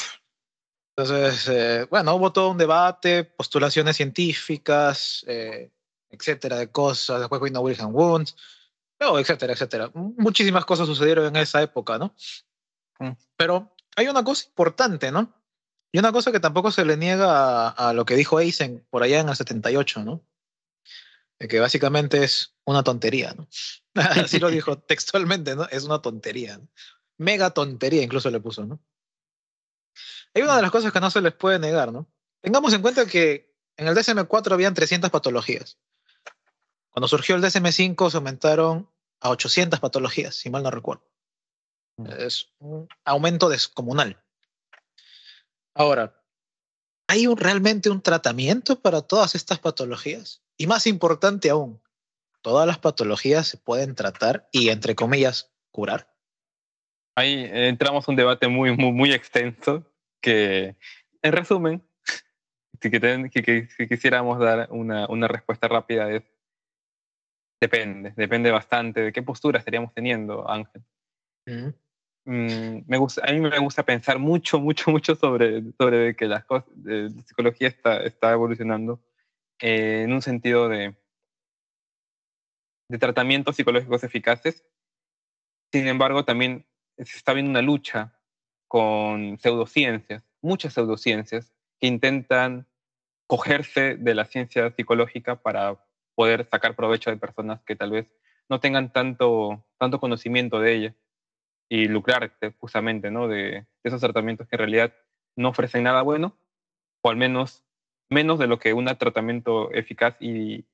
Entonces, eh, bueno, hubo todo un debate, postulaciones científicas, eh, etcétera, de cosas. Después vino Wilhelm Wundt, etcétera, etcétera. Muchísimas cosas sucedieron en esa época, ¿no? Mm. Pero hay una cosa importante, ¿no? Y una cosa que tampoco se le niega a, lo que dijo Eisen por allá en el 78, ¿no? De que básicamente es una tontería, ¿no? Así lo dijo textualmente, ¿no? Es una tontería. Mega tontería incluso le puso, ¿no? Hay una de las cosas que no se les puede negar, ¿no? Tengamos en cuenta que en el DSM-4 habían 300 patologías. Cuando surgió el DSM-5 se aumentaron a 800 patologías, si mal no recuerdo. Mm. Es un aumento descomunal. Ahora, ¿hay realmente un tratamiento para todas estas patologías? Y más importante aún, ¿todas las patologías se pueden tratar y, entre comillas, curar? Ahí entramos a un debate muy, muy, muy extenso que, en resumen, si, quisiéramos dar una, una respuesta rápida es Depende, depende bastante de qué postura estaríamos teniendo, Ángel. Mm, me gusta, a mí me gusta pensar mucho, mucho, mucho sobre, sobre que las cosas, la psicología está, está evolucionando eh, en un sentido de, de tratamientos psicológicos eficaces. Sin embargo, también se está viendo una lucha con pseudociencias, muchas pseudociencias, que intentan cogerse de la ciencia psicológica para poder sacar provecho de personas que tal vez no tengan tanto, tanto conocimiento de ella y lucrarse justamente ¿no? de, esos tratamientos que en realidad no ofrecen nada bueno, o al menos menos de lo que un tratamiento eficaz y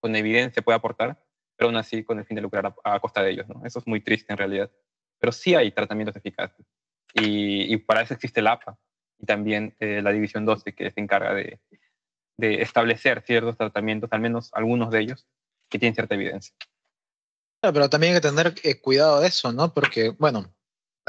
con evidencia puede aportar, pero aún así con el fin de lucrar a, costa de ellos. ¿no? Eso es muy triste en realidad. Pero sí hay tratamientos eficaces y, y para eso existe la APA y también eh, la División 12 que se encarga de, de establecer ciertos tratamientos, al menos algunos de ellos, que tienen cierta evidencia. Pero también hay que tener eh, cuidado de eso, ¿no? Porque, bueno,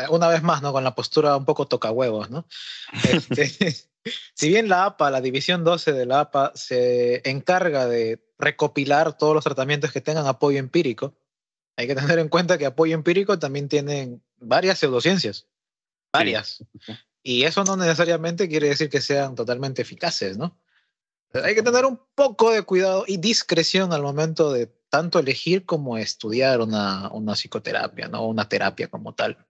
una vez más, ¿no? Con la postura un poco toca huevos, ¿no? Este, si bien la APA, la División 12 de la APA, se encarga de recopilar todos los tratamientos que tengan apoyo empírico, hay que tener en cuenta que apoyo empírico también tienen varias pseudociencias. Varias. Y eso no necesariamente quiere decir que sean totalmente eficaces, ¿no? Hay que tener un poco de cuidado y discreción al momento de tanto elegir como estudiar una, una psicoterapia, ¿no? Una terapia como tal.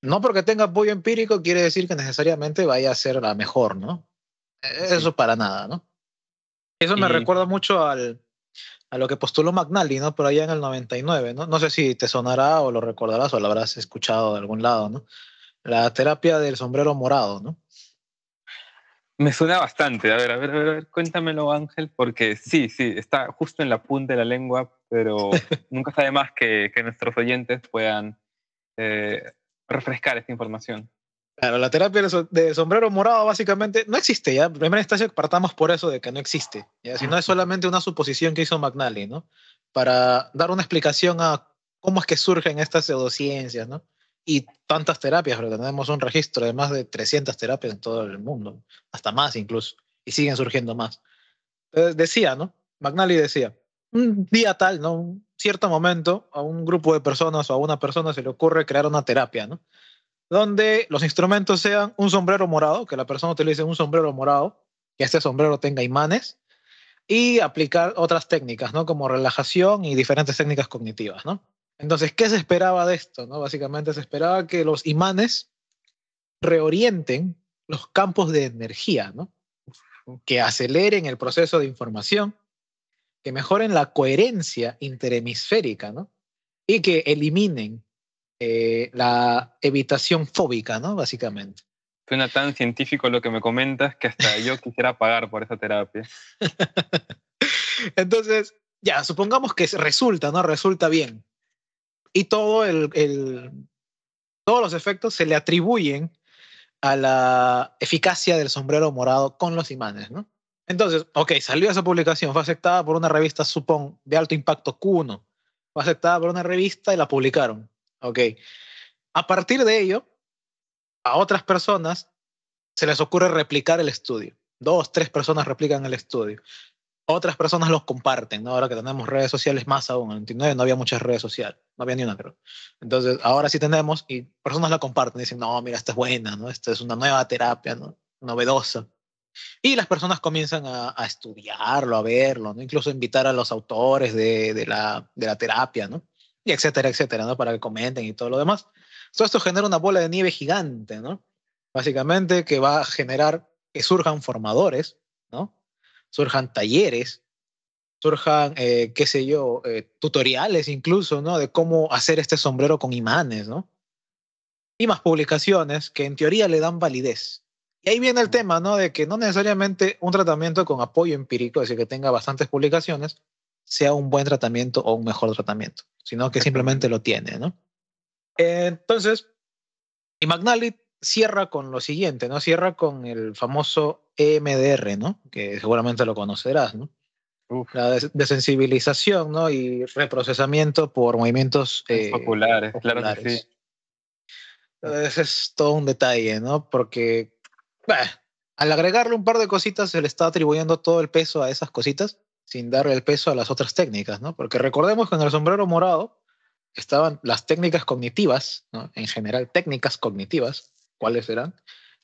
No porque tenga apoyo empírico quiere decir que necesariamente vaya a ser la mejor, ¿no? Eso para nada, ¿no? Eso me recuerda mucho al, a lo que postuló McNally, ¿no? Por allá en el 99, ¿no? No sé si te sonará o lo recordarás o lo habrás escuchado de algún lado, ¿no? La terapia del sombrero morado, ¿no? Me suena bastante. A ver, a ver, a ver, cuéntamelo, Ángel, porque sí, sí, está justo en la punta de la lengua, pero nunca sabe más que, que nuestros oyentes puedan eh, refrescar esta información. Claro, la terapia de sombrero morado básicamente no existe ya. En primera instancia partamos por eso de que no existe. ¿ya? Si no es solamente una suposición que hizo McNally, ¿no? Para dar una explicación a cómo es que surgen estas pseudociencias, ¿no? y tantas terapias, pero tenemos un registro de más de 300 terapias en todo el mundo, hasta más incluso, y siguen surgiendo más. decía, ¿no? McNally decía, un día tal, ¿no? Cierto momento, a un grupo de personas o a una persona se le ocurre crear una terapia, ¿no? Donde los instrumentos sean un sombrero morado, que la persona utilice un sombrero morado, que este sombrero tenga imanes, y aplicar otras técnicas, ¿no? Como relajación y diferentes técnicas cognitivas, ¿no? Entonces, ¿qué se esperaba de esto? No? Básicamente se esperaba que los imanes reorienten los campos de energía, ¿no? que aceleren el proceso de información, que mejoren la coherencia interhemisférica ¿no? y que eliminen eh, la evitación fóbica, ¿no? básicamente. Suena tan científico lo que me comentas que hasta yo quisiera pagar por esa terapia. Entonces, ya, supongamos que resulta, ¿no? Resulta bien y todo el, todos los efectos se le atribuyen a la eficacia del sombrero morado con los imanes, ¿no? Entonces, ok, salió esa publicación, fue aceptada por una revista, supón, de alto impacto Q1, fue aceptada por una revista y la publicaron, ok. A partir de ello, a otras personas se les ocurre replicar el estudio. Dos, tres personas replican el estudio otras personas los comparten, ¿no? Ahora que tenemos redes sociales más aún, en 99 no había muchas redes sociales, no había ni una, creo. Entonces, ahora sí tenemos y personas la comparten, dicen, no, mira, esta es buena, ¿no? Esta es una nueva terapia, ¿no? Novedosa. Y las personas comienzan a, estudiarlo, a verlo, ¿no? Incluso invitar a los autores de, la terapia, ¿no? Y etcétera, etcétera, ¿no? Para que comenten y todo lo demás. Todo esto genera una bola de nieve gigante, ¿no? Básicamente que va a generar que surjan formadores, ¿no? surjan talleres, surjan, eh, qué sé yo, eh, tutoriales incluso, ¿no? De cómo hacer este sombrero con imanes, ¿no? Y más publicaciones que en teoría le dan validez. Y ahí viene el tema, ¿no? De que no necesariamente un tratamiento con apoyo empírico, es decir, que tenga bastantes publicaciones, sea un buen tratamiento o un mejor tratamiento, sino que simplemente lo tiene, ¿no? Entonces, y McNally cierra con lo siguiente, ¿no? Cierra con el famoso EMDR, ¿no? Que seguramente lo conocerás, ¿no? La desensibilización, ¿no? Y reprocesamiento por movimientos eh, populares, claro que sí. Ese es todo un detalle, ¿no? Porque al agregarle un par de cositas se le está atribuyendo todo el peso a esas cositas sin darle el peso a las otras técnicas, ¿no? Porque recordemos que en el sombrero morado estaban las técnicas cognitivas, ¿no? En general, técnicas cognitivas, ¿cuáles eran?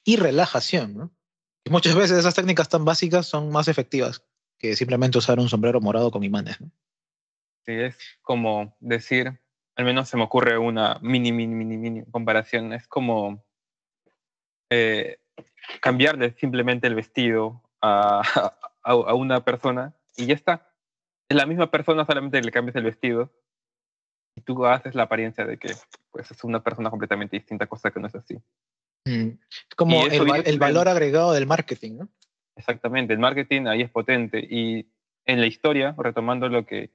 Y relajación, ¿no? Y muchas veces esas técnicas tan básicas son más efectivas que simplemente usar un sombrero morado con imanes. Sí, es como decir, al menos se me ocurre una mini, mini, mini, mini comparación, es como eh, cambiarle simplemente el vestido a, a, una persona y ya está. Es la misma persona, solamente le cambias el vestido y tú haces la apariencia de que pues, es una persona completamente distinta, cosa que no es así. Mm. Como el, el valor agregado del marketing, ¿no? Exactamente, el marketing ahí es potente y en la historia, retomando lo que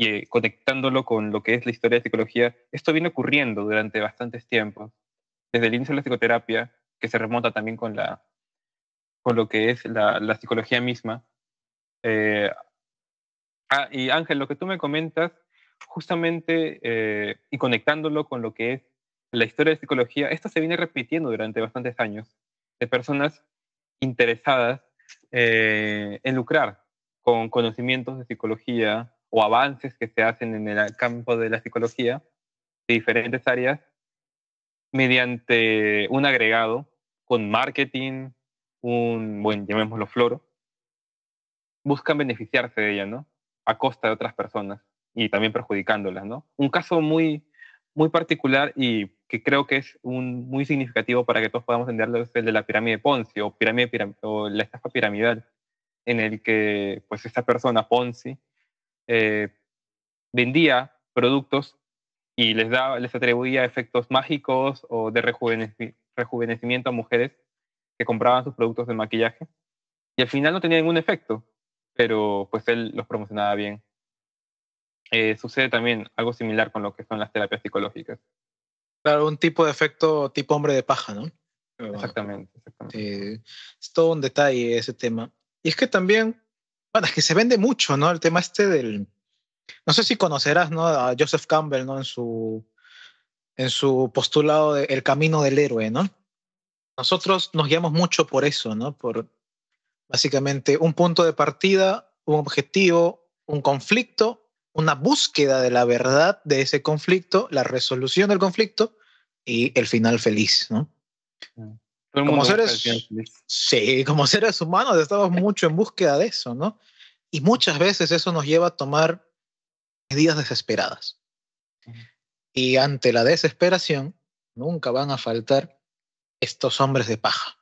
y eh, conectándolo con lo que es la historia de psicología, esto viene ocurriendo durante bastantes tiempos, desde el inicio de la psicoterapia, que se remonta también con, la, con lo que es la, psicología misma. Eh, ah, y Ángel, lo que tú me comentas, justamente, eh, y conectándolo con lo que es la historia de psicología, esto se viene repitiendo durante bastantes años, de personas interesadas en lucrar con conocimientos de psicología o avances que se hacen en el campo de la psicología de diferentes áreas mediante un agregado con marketing, un, bueno, llamémoslo floro, buscan beneficiarse de ella, ¿no? A costa de otras personas y también perjudicándolas, ¿no? Un caso muy, muy particular y que creo que es muy significativo para que todos podamos entenderlo es el de la pirámide de Ponzi o, pirámide, o la estafa piramidal, en el que pues esta persona, Ponzi, eh, vendía productos y les, daba, les atribuía efectos mágicos o de rejuvenecimiento a mujeres que compraban sus productos de maquillaje. Y al final no tenía ningún efecto, pero pues él los promocionaba bien. Eh, sucede también algo similar con lo que son las terapias psicológicas. Claro, un tipo de efecto tipo hombre de paja, ¿no? Exactamente. exactamente. es todo un detalle ese tema. Y es que también bueno, es que se vende mucho, ¿no? El tema este del... No sé si conocerás, ¿no? A Joseph Campbell, ¿no? En su, en su postulado de El camino del héroe, ¿no? Nosotros nos guiamos mucho por eso, ¿no? Por básicamente un punto de partida, un objetivo, un conflicto, una búsqueda de la verdad de ese conflicto, la resolución del conflicto y el final feliz, ¿no? Como seres, sí, como seres humanos estamos mucho en búsqueda de eso, ¿no? Y muchas veces eso nos lleva a tomar medidas desesperadas. Y ante la desesperación, nunca van a faltar estos hombres de paja,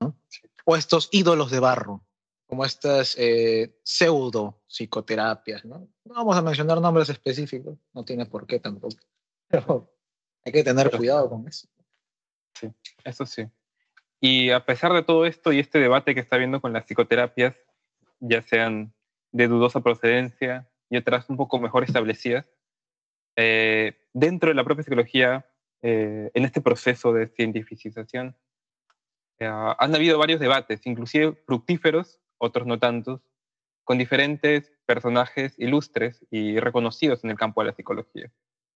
¿no? O estos ídolos de barro, como estas eh, pseudo psicoterapias, ¿no? No vamos a mencionar nombres específicos, no tiene por qué tampoco, pero hay que tener cuidado con eso. Sí, eso sí. Y a pesar de todo esto y este debate que está habiendo con las psicoterapias, ya sean de dudosa procedencia y otras un poco mejor establecidas, eh, dentro de la propia psicología, eh, en este proceso de cientificización, eh, han habido varios debates, inclusive fructíferos, otros no tantos, con diferentes personajes ilustres y reconocidos en el campo de la psicología.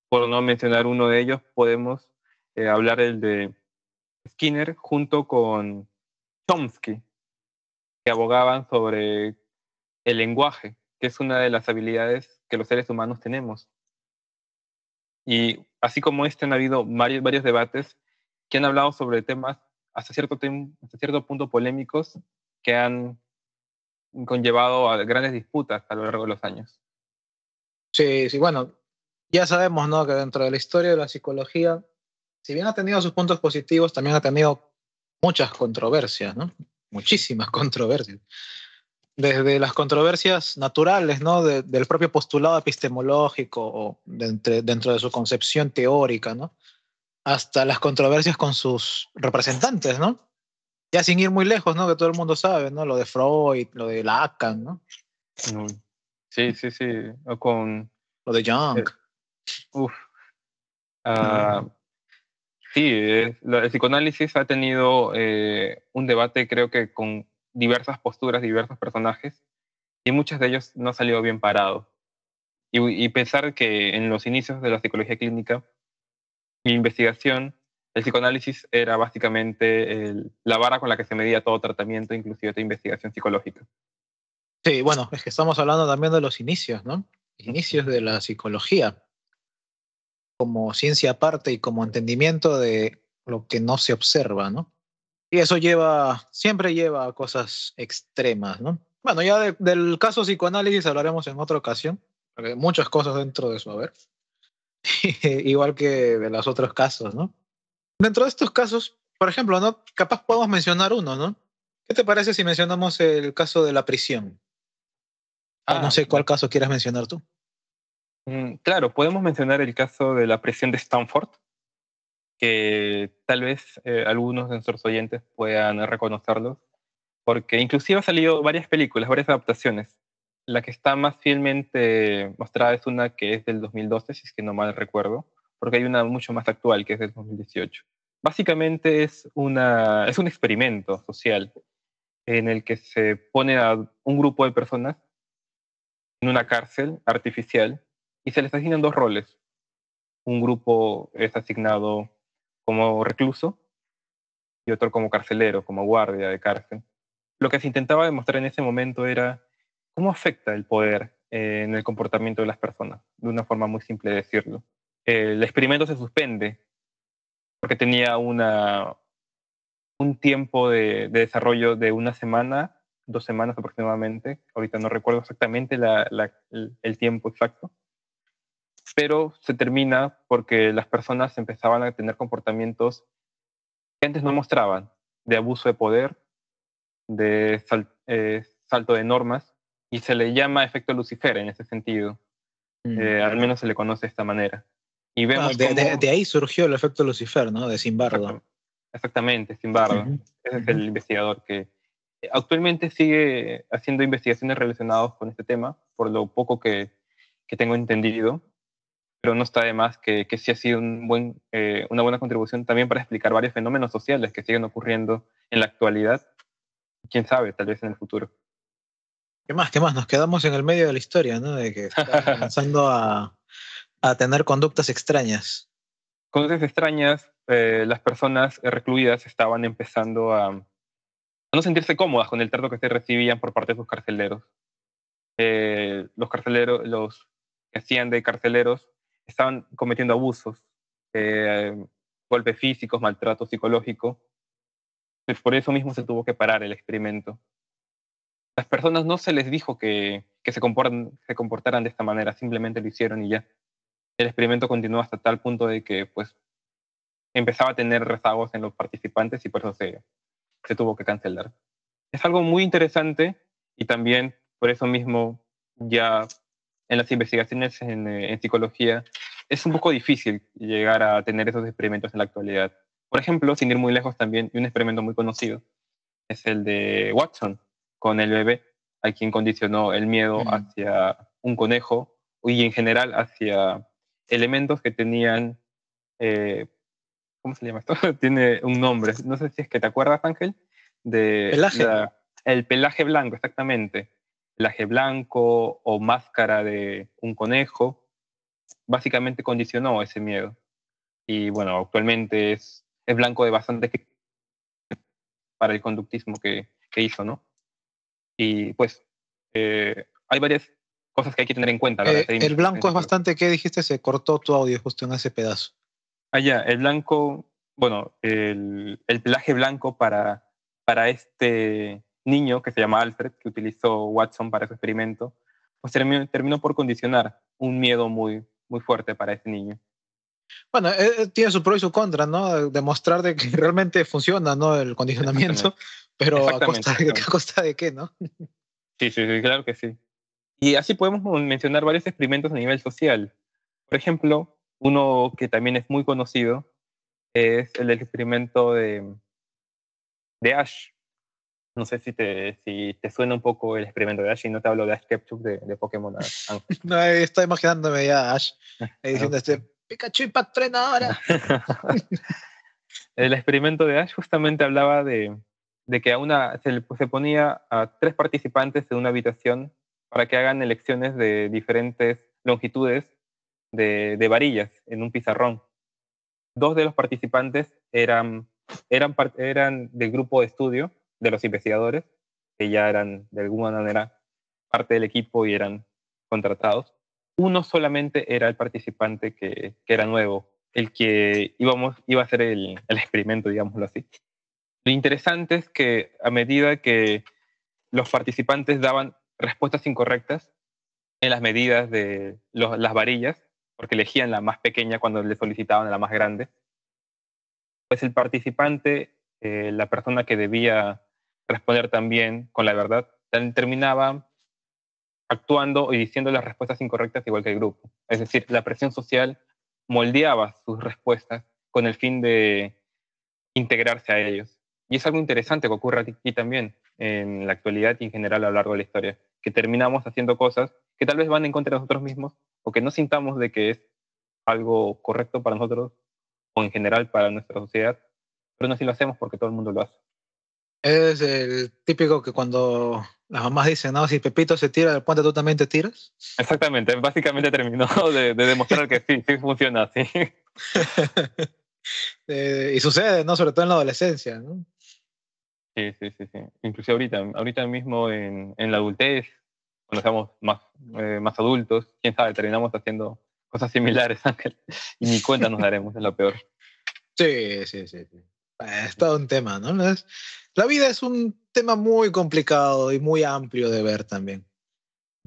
Por no mencionar uno de ellos, podemos hablar el de Skinner junto con Chomsky, que abogaban sobre el lenguaje, que es una de las habilidades que los seres humanos tenemos. Y así como este han habido varios, varios debates que han hablado sobre temas hasta cierto, hasta cierto punto polémicos que han conllevado a grandes disputas a lo largo de los años. Sí, sí, bueno, ya sabemos ¿no? que dentro de la historia de la psicología si bien ha tenido sus puntos positivos, también ha tenido muchas controversias, ¿no? Muchísimas controversias. Desde las controversias naturales, ¿no? del propio postulado epistemológico o dentro de su concepción teórica, ¿no? Hasta las controversias con sus representantes, ¿no? Ya sin ir muy lejos, ¿no? Que todo el mundo sabe, ¿no? Lo de Freud, lo de Lacan, ¿no? Sí, sí, sí. O con... Lo de Jung. Eh, uf. Uh, Sí, el psicoanálisis ha tenido eh, un debate, creo que con diversas posturas, diversos personajes, y muchos de ellos no han salido bien parados. Y, pensar que en los inicios de la psicología clínica y investigación, el psicoanálisis era básicamente la vara con la que se medía todo tratamiento, inclusive de investigación psicológica. Sí, bueno, es que estamos hablando también de los inicios, ¿no? Inicios de la psicología como ciencia aparte y como entendimiento de lo que no se observa, ¿no? Y eso lleva, siempre lleva a cosas extremas, ¿no? Bueno, ya del caso psicoanálisis hablaremos en otra ocasión, muchas cosas dentro de a ver. Igual que de los otros casos, ¿no? Dentro de estos casos, por ejemplo, ¿no? Capaz podemos mencionar uno, ¿no? ¿Qué te parece si mencionamos el caso de la prisión? Ah, no sé cuál caso quieras mencionar tú. Mm, claro, podemos mencionar el caso de la prisión de Stanford, que tal vez eh, algunos de nuestros oyentes puedan reconocerlo, porque inclusive ha salido varias películas, varias adaptaciones. La que está más fielmente mostrada es una que es del 2012, si es que no mal recuerdo, porque hay una mucho más actual que es del 2018. Básicamente es, una, es un experimento social en el que se pone a un grupo de personas en una cárcel artificial y se les asignan dos roles. Un grupo es asignado como recluso y otro como carcelero, como guardia de cárcel. Lo que se intentaba demostrar en ese momento era cómo afecta el poder eh, en el comportamiento de las personas, de una forma muy simple de decirlo. El experimento se suspende porque tenía una, un tiempo de, desarrollo de una semana, dos semanas aproximadamente. Ahorita no recuerdo exactamente el, tiempo exacto. Pero se termina porque las personas empezaban a tener comportamientos que antes no mostraban, de abuso de poder, de eh, salto de normas, y se le llama efecto Lucifer en ese sentido. Mm. Eh, al menos se le conoce de esta manera. Y vemos de, ahí surgió el efecto Lucifer, ¿no? De Simbardo. Exactamente, Simbardo. Ese es el investigador que actualmente sigue haciendo investigaciones relacionadas con este tema, por lo poco que, que tengo entendido, pero no está de más que, que sí ha sido un buen, eh, una buena contribución también para explicar varios fenómenos sociales que siguen ocurriendo en la actualidad. Quién sabe, tal vez en el futuro. ¿Qué más? ¿Qué más? Nos quedamos en el medio de la historia, ¿no? De que está comenzando a, a tener conductas extrañas. Conductas extrañas, eh, las personas recluidas estaban empezando a, no sentirse cómodas con el trato que se recibían por parte de sus carceleros. Eh, los carceleros, los que hacían de carceleros, estaban cometiendo abusos, eh, golpes físicos, maltrato psicológico. Pues por eso mismo se tuvo que parar el experimento. Las personas no se les dijo que, que se, se comportaran de esta manera, simplemente lo hicieron y ya el experimento continuó hasta tal punto de que pues empezaba a tener rezagos en los participantes y por eso se, se tuvo que cancelar. Es algo muy interesante y también por eso mismo ya en las investigaciones en, eh, en, psicología es un poco difícil llegar a tener esos experimentos en la actualidad. Por ejemplo, sin ir muy lejos también, un experimento muy conocido es el de Watson con el bebé, a quien condicionó el miedo hacia un conejo y en general hacia elementos que tenían, eh, ¿cómo se llama esto? Tiene un nombre, no sé si es que te acuerdas, Ángel, de pelaje. el pelaje blanco, exactamente. Pelaje blanco o máscara de un conejo, básicamente condicionó ese miedo. Y bueno, actualmente es, es blanco de bastante para el conductismo que, que hizo, ¿no? Y pues eh, hay varias cosas que hay que tener en cuenta. Eh, el blanco es bastante, ¿qué dijiste? Se cortó tu audio justo en ese pedazo. Ah, ya, el blanco, bueno, el, el, pelaje blanco para, para este niño que se llama Alfred, que utilizó Watson para su experimento, pues terminó, terminó por condicionar un miedo muy, muy fuerte para ese niño. Bueno, eh, eh, tiene su pro y su contra, ¿no? Demostrar de que realmente funciona, ¿no? El condicionamiento, pero a costa, a costa de qué, ¿no? Sí, sí, sí, claro que sí. Y así podemos mencionar varios experimentos a nivel social. Por ejemplo, uno que también es muy conocido es el experimento de, de Ash. No sé si te, si te suena un poco el experimento de Ash y no te hablo de Ash Ketchum de, de Pokémon. no, estoy imaginándome ya a Ash diciendo este Pikachu Tren ahora. el experimento de Ash justamente hablaba de, de que a una, se, se ponía a tres participantes en una habitación para que hagan elecciones de diferentes longitudes de, de varillas en un pizarrón. Dos de los participantes eran, eran, eran del grupo de estudio de los investigadores, que ya eran de alguna manera parte del equipo y eran contratados. Uno solamente era el participante que, que era nuevo, el que íbamos, iba a hacer el, el experimento, digámoslo así. Lo interesante es que a medida que los participantes daban respuestas incorrectas, en las medidas de las varillas, porque elegían la más pequeña cuando le solicitaban la más grande, pues el participante, eh, la persona que debía responder también con la verdad, terminaba actuando y diciendo las respuestas incorrectas igual que el grupo. Es decir, la presión social moldeaba sus respuestas con el fin de integrarse a ellos. Y es algo interesante que ocurre aquí también, en la actualidad y en general a lo largo de la historia, que terminamos haciendo cosas que tal vez van en contra de nosotros mismos o que no sintamos de que es algo correcto para nosotros o en general para nuestra sociedad, pero no así lo hacemos porque todo el mundo lo hace. Es el típico que cuando las mamás dicen, no, si Pepito se tira del puente, tú también te tiras. Exactamente, básicamente terminó de, demostrar que sí, sí funciona así. y sucede, ¿no? Sobre todo en la adolescencia, ¿no? Sí, sí, sí, sí. Incluso ahorita, ahorita mismo en, en la adultez, cuando seamos más, eh, más adultos, quién sabe, terminamos haciendo cosas similares, Ángel, y ni cuenta nos daremos, es lo peor. Sí, sí, sí. sí. Es todo un tema, ¿no? la vida es un tema muy complicado y muy amplio de ver también.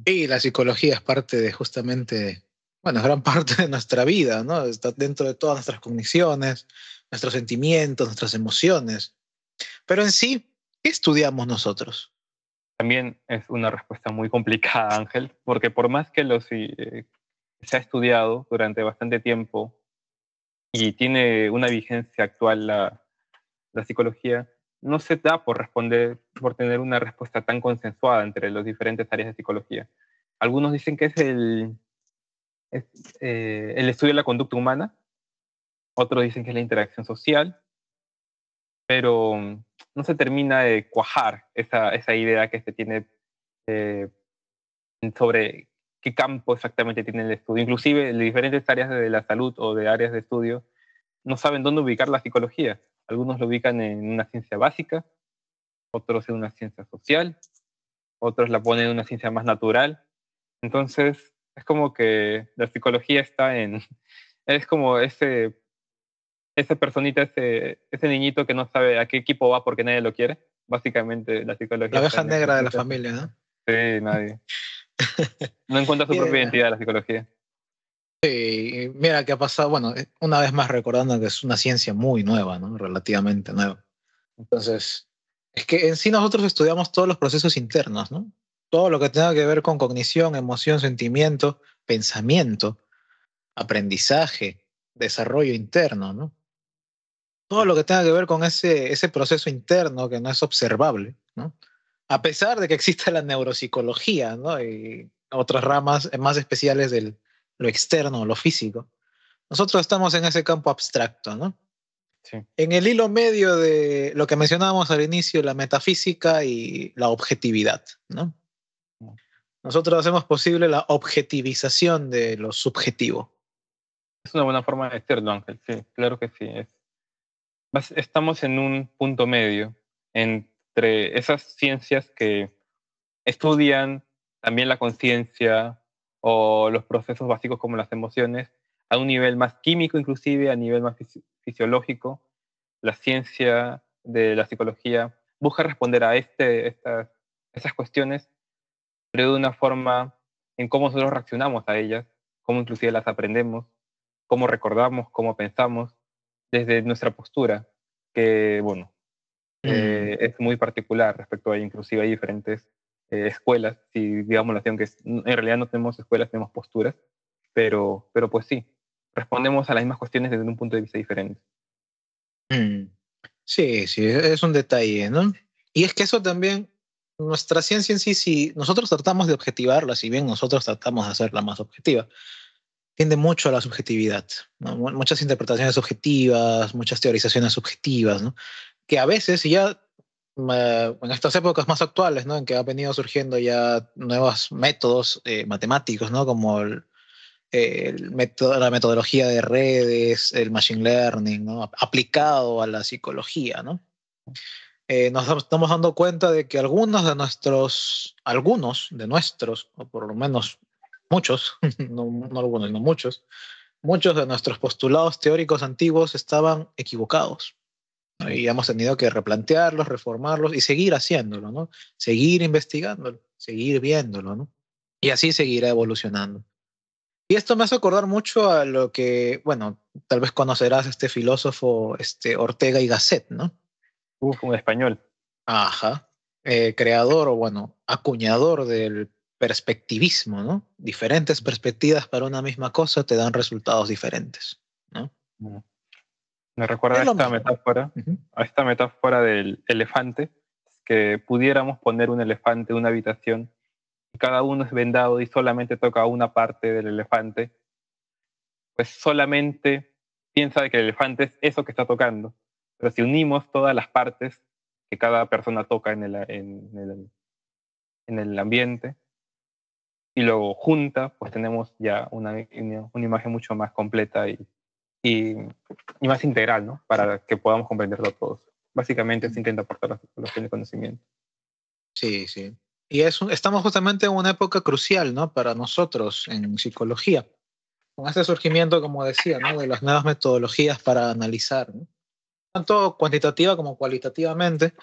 Y la psicología es parte de justamente, bueno, es gran parte de nuestra vida, ¿no? Está dentro de todas nuestras cogniciones, nuestros sentimientos, nuestras emociones. Pero en sí, ¿qué estudiamos nosotros? También es una respuesta muy complicada, Ángel, porque por más que lo eh, se ha estudiado durante bastante tiempo y tiene una vigencia actual la, la psicología, no se da por responder, por tener una respuesta tan consensuada entre las diferentes áreas de psicología. Algunos dicen que es el, eh, el estudio de la conducta humana, otros dicen que es la interacción social, pero mm, no se termina de cuajar esa, esa idea que se tiene eh, sobre qué campo exactamente tiene el estudio. Inclusive en diferentes áreas de la salud o de áreas de estudio no saben dónde ubicar la psicología. Algunos lo ubican en una ciencia básica, otros en una ciencia social, otros la ponen en una ciencia más natural. Entonces, es como que la psicología está en, es como ese, esa personita, ese, ese niñito que no sabe a qué equipo va porque nadie lo quiere. Básicamente, la psicología. La oveja negra de la familia, ¿no? Sí, nadie. No encuentra su propia identidad la psicología. Sí, mira qué ha pasado, bueno, eh, una vez más recordando que es una ciencia muy nueva, ¿no? Relativamente nueva. Entonces, es que en sí nosotros estudiamos todos los procesos internos, ¿no? Todo lo que tenga que ver con cognición, emoción, sentimiento, pensamiento, aprendizaje, desarrollo interno, ¿no? Todo lo que tenga que ver con ese, ese proceso interno que no es observable, ¿no? A pesar de que existe la neuropsicología, ¿no? Y otras ramas más especiales del, lo externo, lo físico. Nosotros estamos en ese campo abstracto, ¿no? Sí. En el hilo medio de lo que mencionábamos al inicio, la metafísica y la objetividad, ¿no? Nosotros hacemos posible la objetivización de lo subjetivo. Es una buena forma de decirlo, Ángel, sí, claro que sí. Estamos en un punto medio entre esas ciencias que estudian también la conciencia, o los procesos básicos como las emociones a un nivel más químico inclusive, a nivel más fisiológico. La ciencia de la psicología busca responder a este, estas, esas cuestiones, pero de una forma en cómo nosotros reaccionamos a ellas, cómo inclusive las aprendemos, cómo recordamos, cómo pensamos, desde nuestra postura, que bueno, mm. eh, es muy particular respecto a inclusive hay diferentes eh, escuelas, si digamos la acción que en realidad no tenemos escuelas, tenemos posturas, pero, pero pues sí, respondemos a las mismas cuestiones desde un punto de vista diferente. Mm. Sí, sí, es un detalle, ¿no? Y es que eso también, nuestra ciencia en sí, si nosotros tratamos de objetivarla, si bien nosotros tratamos de hacerla más objetiva, tiende mucho a la subjetividad, muchas interpretaciones subjetivas, muchas teorizaciones subjetivas, ¿no? que a veces, si ya en estas épocas más actuales, ¿no? En que ha venido surgiendo ya nuevos métodos eh, matemáticos, ¿no? Como el, el método, la metodología de redes, el machine learning, ¿no? Aplicado a la psicología, ¿no? Eh, nos estamos dando cuenta de que algunos de nuestros, algunos de nuestros, o por lo menos muchos, no, no algunos, no muchos, muchos de nuestros postulados teóricos antiguos estaban equivocados. Y hemos tenido que replantearlos, reformarlos y seguir haciéndolo, ¿no? Seguir investigándolo, seguir viéndolo, ¿no? Y así seguirá evolucionando. Y esto me hace acordar mucho a lo que, bueno, tal vez conocerás este filósofo este, Ortega y Gasset, ¿no? Uf, un español. Ajá. Eh, creador o, bueno, acuñador del perspectivismo, ¿no? Diferentes perspectivas para una misma cosa te dan resultados diferentes, ¿no? Mm. Me recuerda a esta metáfora, a esta metáfora del elefante, que pudiéramos poner un elefante en una habitación y cada uno es vendado y solamente toca una parte del elefante, pues solamente piensa que el elefante es eso que está tocando. Pero si unimos todas las partes que cada persona toca en el, en el, en el ambiente, y luego junta, pues tenemos ya una, una imagen mucho más completa y, y, y, más integral, ¿no? Para que podamos comprenderlo todos. Básicamente se intenta aportar la psicología de conocimiento. Sí, sí. Y es estamos justamente en una época crucial, ¿no? Para nosotros en psicología. Con este surgimiento, como decía, ¿no? De las nuevas metodologías para analizar, ¿no? Tanto cuantitativa como cualitativamente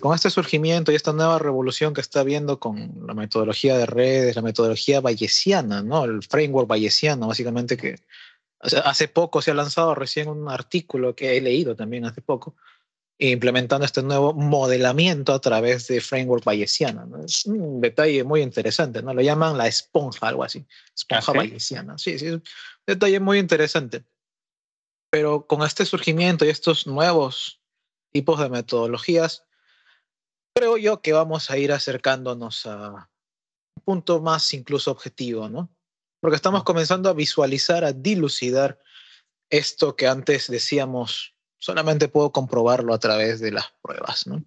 con este surgimiento y esta nueva revolución que está habiendo con la metodología de redes, la metodología bayesiana, ¿no? El framework bayesiano, básicamente que hace poco se ha lanzado recién un artículo que he leído también hace poco, implementando este nuevo modelamiento a través de framework bayesiana. ¿no? Es un detalle muy interesante, ¿no? Lo llaman la esponja, algo así. Esponja ¿Ah, bayesiana. Sí, sí, es un detalle muy interesante. Pero con este surgimiento y estos nuevos tipos de metodologías, creo yo que vamos a ir acercándonos a un punto más incluso objetivo, ¿no? Porque estamos comenzando a visualizar, a dilucidar esto que antes decíamos, solamente puedo comprobarlo a través de las pruebas, ¿no?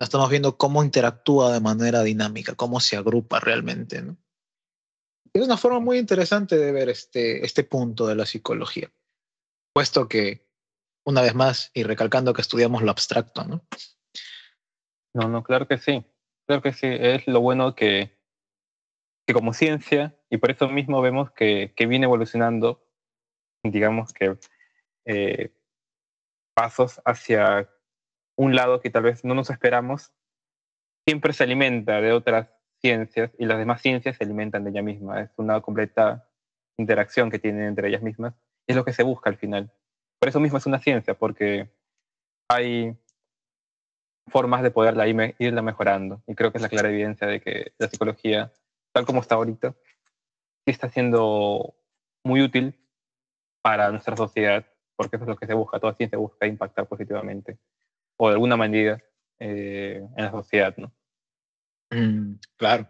Estamos viendo cómo interactúa de manera dinámica, cómo se agrupa realmente, ¿no? Es una forma muy interesante de ver este, este punto de la psicología, puesto que, una vez más, y recalcando que estudiamos lo abstracto, ¿no? No, no, claro que sí. Claro que sí. Es lo bueno que, que como ciencia, y por eso mismo vemos que, que viene evolucionando, digamos que eh, pasos hacia un lado que tal vez no nos esperamos, siempre se alimenta de otras ciencias y las demás ciencias se alimentan de ella misma. Es una completa interacción que tienen entre ellas mismas. Es lo que se busca al final. Por eso mismo es una ciencia, porque hay formas de poderla irla mejorando. Y creo que es la clara evidencia de que la psicología, tal como está ahorita, sí está siendo muy útil para nuestra sociedad, porque eso es lo que se busca. Toda ciencia busca impactar positivamente o de alguna manera eh, en la sociedad, ¿no? Mm, claro.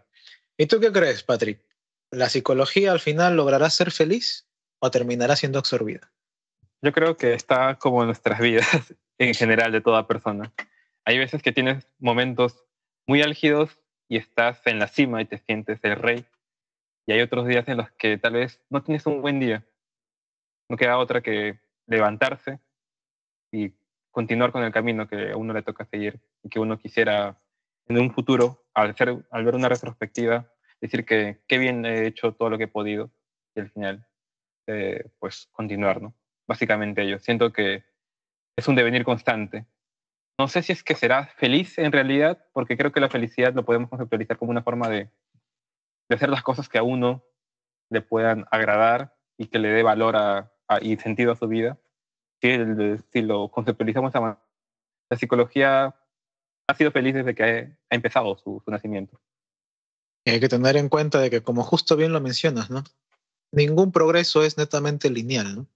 ¿Y tú qué crees, Patrick? ¿La psicología al final logrará ser feliz o terminará siendo absorbida? Yo creo que está como en nuestras vidas en general de toda persona hay veces que tienes momentos muy álgidos y estás en la cima y te sientes el rey. Y hay otros días en los que tal vez no tienes un buen día. No queda otra que levantarse y continuar con el camino que a uno le toca seguir y que uno quisiera en un futuro, al, al ver una retrospectiva, decir que qué bien he hecho todo lo que he podido y al final, eh, pues continuar, ¿no? Básicamente yo siento que es un devenir constante no sé si es que será feliz en realidad, porque creo que la felicidad lo podemos conceptualizar como una forma de, hacer las cosas que a uno le puedan agradar y que le dé valor y sentido a su vida. Si, lo conceptualizamos a la psicología ha sido feliz desde que ha, empezado su, su, nacimiento. Y hay que tener en cuenta de que, como justo bien lo mencionas, ¿no? Ningún progreso es netamente lineal, ¿no?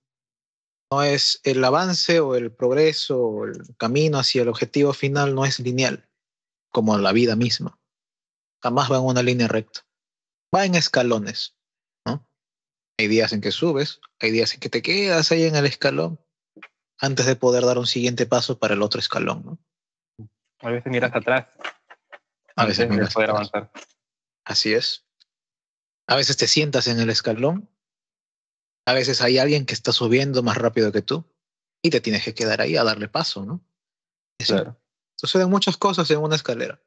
no es el avance o el progreso o el camino hacia el objetivo final no es lineal, como la vida misma. Jamás va en una línea recta. Va en escalones, ¿no? Hay días en que subes, hay días en que te quedas ahí en el escalón antes de poder dar un siguiente paso para el otro escalón, ¿no? A veces miras atrás. A veces miras poder avanzar. Así es. A veces te sientas en el escalón a veces hay alguien que está subiendo más rápido que tú y te tienes que quedar ahí a darle paso, ¿no? Claro. Suceden muchas cosas en una escalera.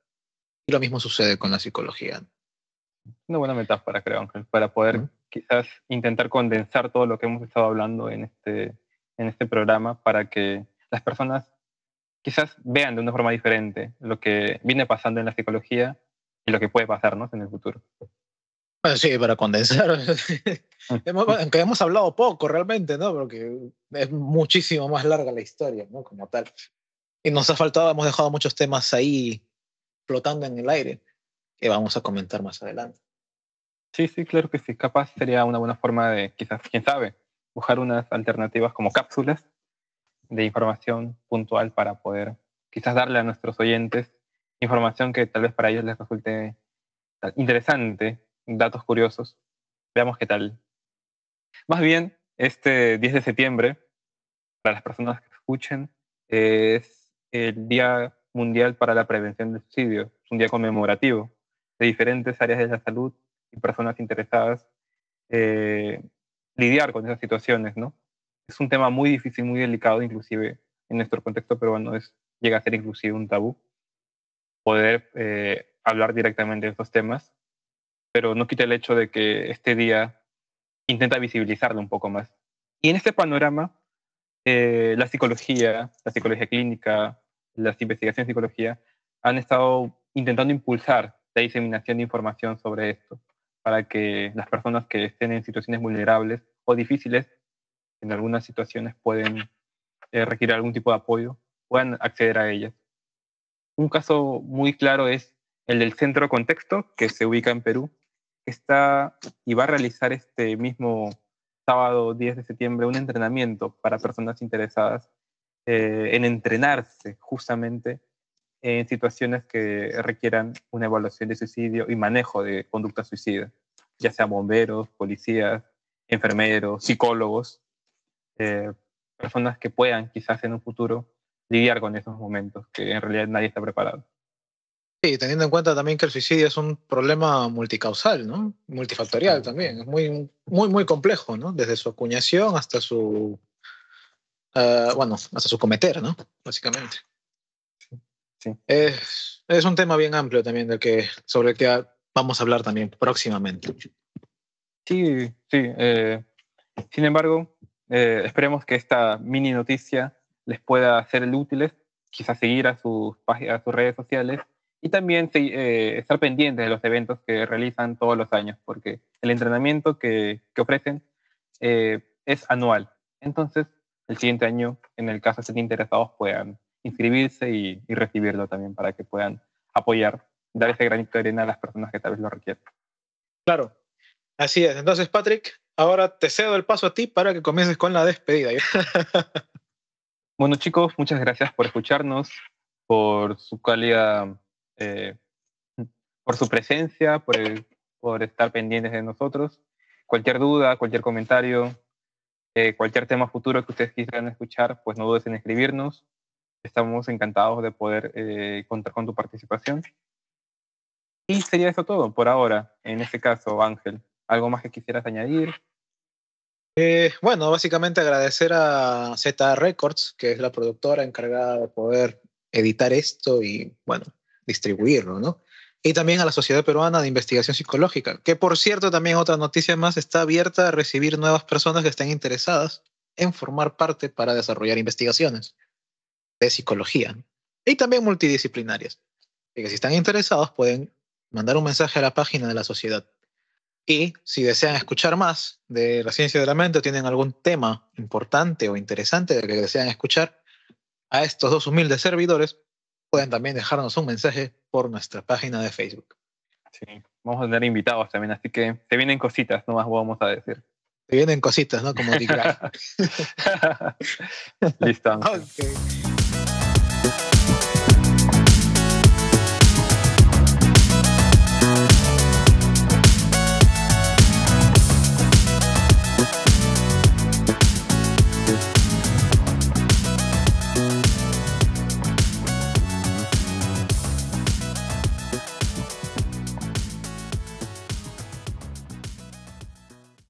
Y lo mismo sucede con la psicología. Una buena metáfora, creo, Ángel, para poder quizás intentar condensar todo lo que hemos estado hablando en este, en este programa para que las personas quizás vean de una forma diferente lo que viene pasando en la psicología y lo que puede pasarnos en el futuro. Sí, para condensar. aunque hemos hablado poco realmente, ¿no? Porque es muchísimo más larga la historia, ¿no? Como tal. Y nos ha faltado, hemos dejado muchos temas ahí flotando en el aire que vamos a comentar más adelante. Sí, sí, claro que sí. Capaz sería una buena forma de, quizás, quién sabe, buscar unas alternativas como cápsulas de información puntual para poder quizás darle a nuestros oyentes información que tal vez para ellos les resulte interesante, datos curiosos. Veamos qué tal. Más bien, este 10 de septiembre, para las personas que escuchen, es el Día Mundial para la Prevención del Suicidio. Es un día conmemorativo de diferentes áreas de la salud y personas interesadas eh, lidiar con esas situaciones, ¿no? Es un tema muy difícil, muy delicado, inclusive en nuestro contexto peruano es, llega a ser inclusive un tabú poder eh, hablar directamente de estos temas, pero no quita el hecho de que este día intenta visibilizarlo un poco más. Y en este panorama, eh, la psicología, la psicología clínica, las investigaciones de psicología han estado intentando impulsar la diseminación de información sobre esto para que las personas que estén en situaciones vulnerables o difíciles, en algunas situaciones pueden eh, requerir algún tipo de apoyo, puedan acceder a ellas. Un caso muy claro es el del Centro Contexto, que se ubica en Perú, que está y va a realizar este mismo sábado 10 de septiembre un entrenamiento para personas interesadas eh, en entrenarse justamente en situaciones que requieran una evaluación de suicidio y manejo de conducta suicida, ya sean bomberos, policías, enfermeros, psicólogos, eh, personas que puedan quizás en un futuro lidiar con esos momentos que en realidad nadie está preparado. Sí, teniendo en cuenta también que el suicidio es un problema multicausal, ¿no? Multifactorial también, es muy, muy, muy complejo, ¿no? Desde su acuñación hasta su, uh, bueno, hasta su cometer, ¿no? Básicamente. Es, es, un tema bien amplio también del que, sobre el que vamos a hablar también próximamente. Sí, sí. Eh, sin embargo, eh, esperemos que esta mini noticia les pueda ser útiles, quizás seguir a sus, páginas, a sus redes sociales y también eh, estar pendientes de los eventos que realizan todos los años, porque el entrenamiento que, que ofrecen es anual. Entonces, el siguiente año, en el caso de estén interesados, puedan inscribirse y, recibirlo también para que puedan apoyar, dar ese granito de arena a las personas que tal vez lo requieran. Claro, así es. Entonces, Patrick, ahora te cedo el paso a ti para que comiences con la despedida. bueno, chicos, muchas gracias por escucharnos, por su calidad, eh, por su presencia, por, por estar pendientes de nosotros. Cualquier duda, cualquier comentario, eh, cualquier tema futuro que ustedes quisieran escuchar, pues no dudes en escribirnos. Estamos encantados de poder eh, contar con tu participación. Y sería eso todo por ahora, en este caso, Ángel. ¿Algo más que quisieras añadir? Eh, bueno, básicamente agradecer a Z Records, que es la productora encargada de poder editar esto y, bueno, distribuirlo, ¿no? Y también a la Sociedad Peruana de Investigación Psicológica, que por cierto, también otra noticia más, está abierta a recibir nuevas personas que estén interesadas en formar parte para desarrollar investigaciones de psicología y también multidisciplinarias. Y que si están interesados pueden mandar un mensaje a la página de la sociedad. Y si desean escuchar más de la ciencia de la mente o tienen algún tema importante o interesante de que desean escuchar, a estos dos humildes servidores pueden también dejarnos un mensaje por nuestra página de Facebook. Sí, vamos a tener invitados también, así que se vienen cositas, no más vamos a decir. Se vienen cositas, ¿no? Como Dick Listo. Okay.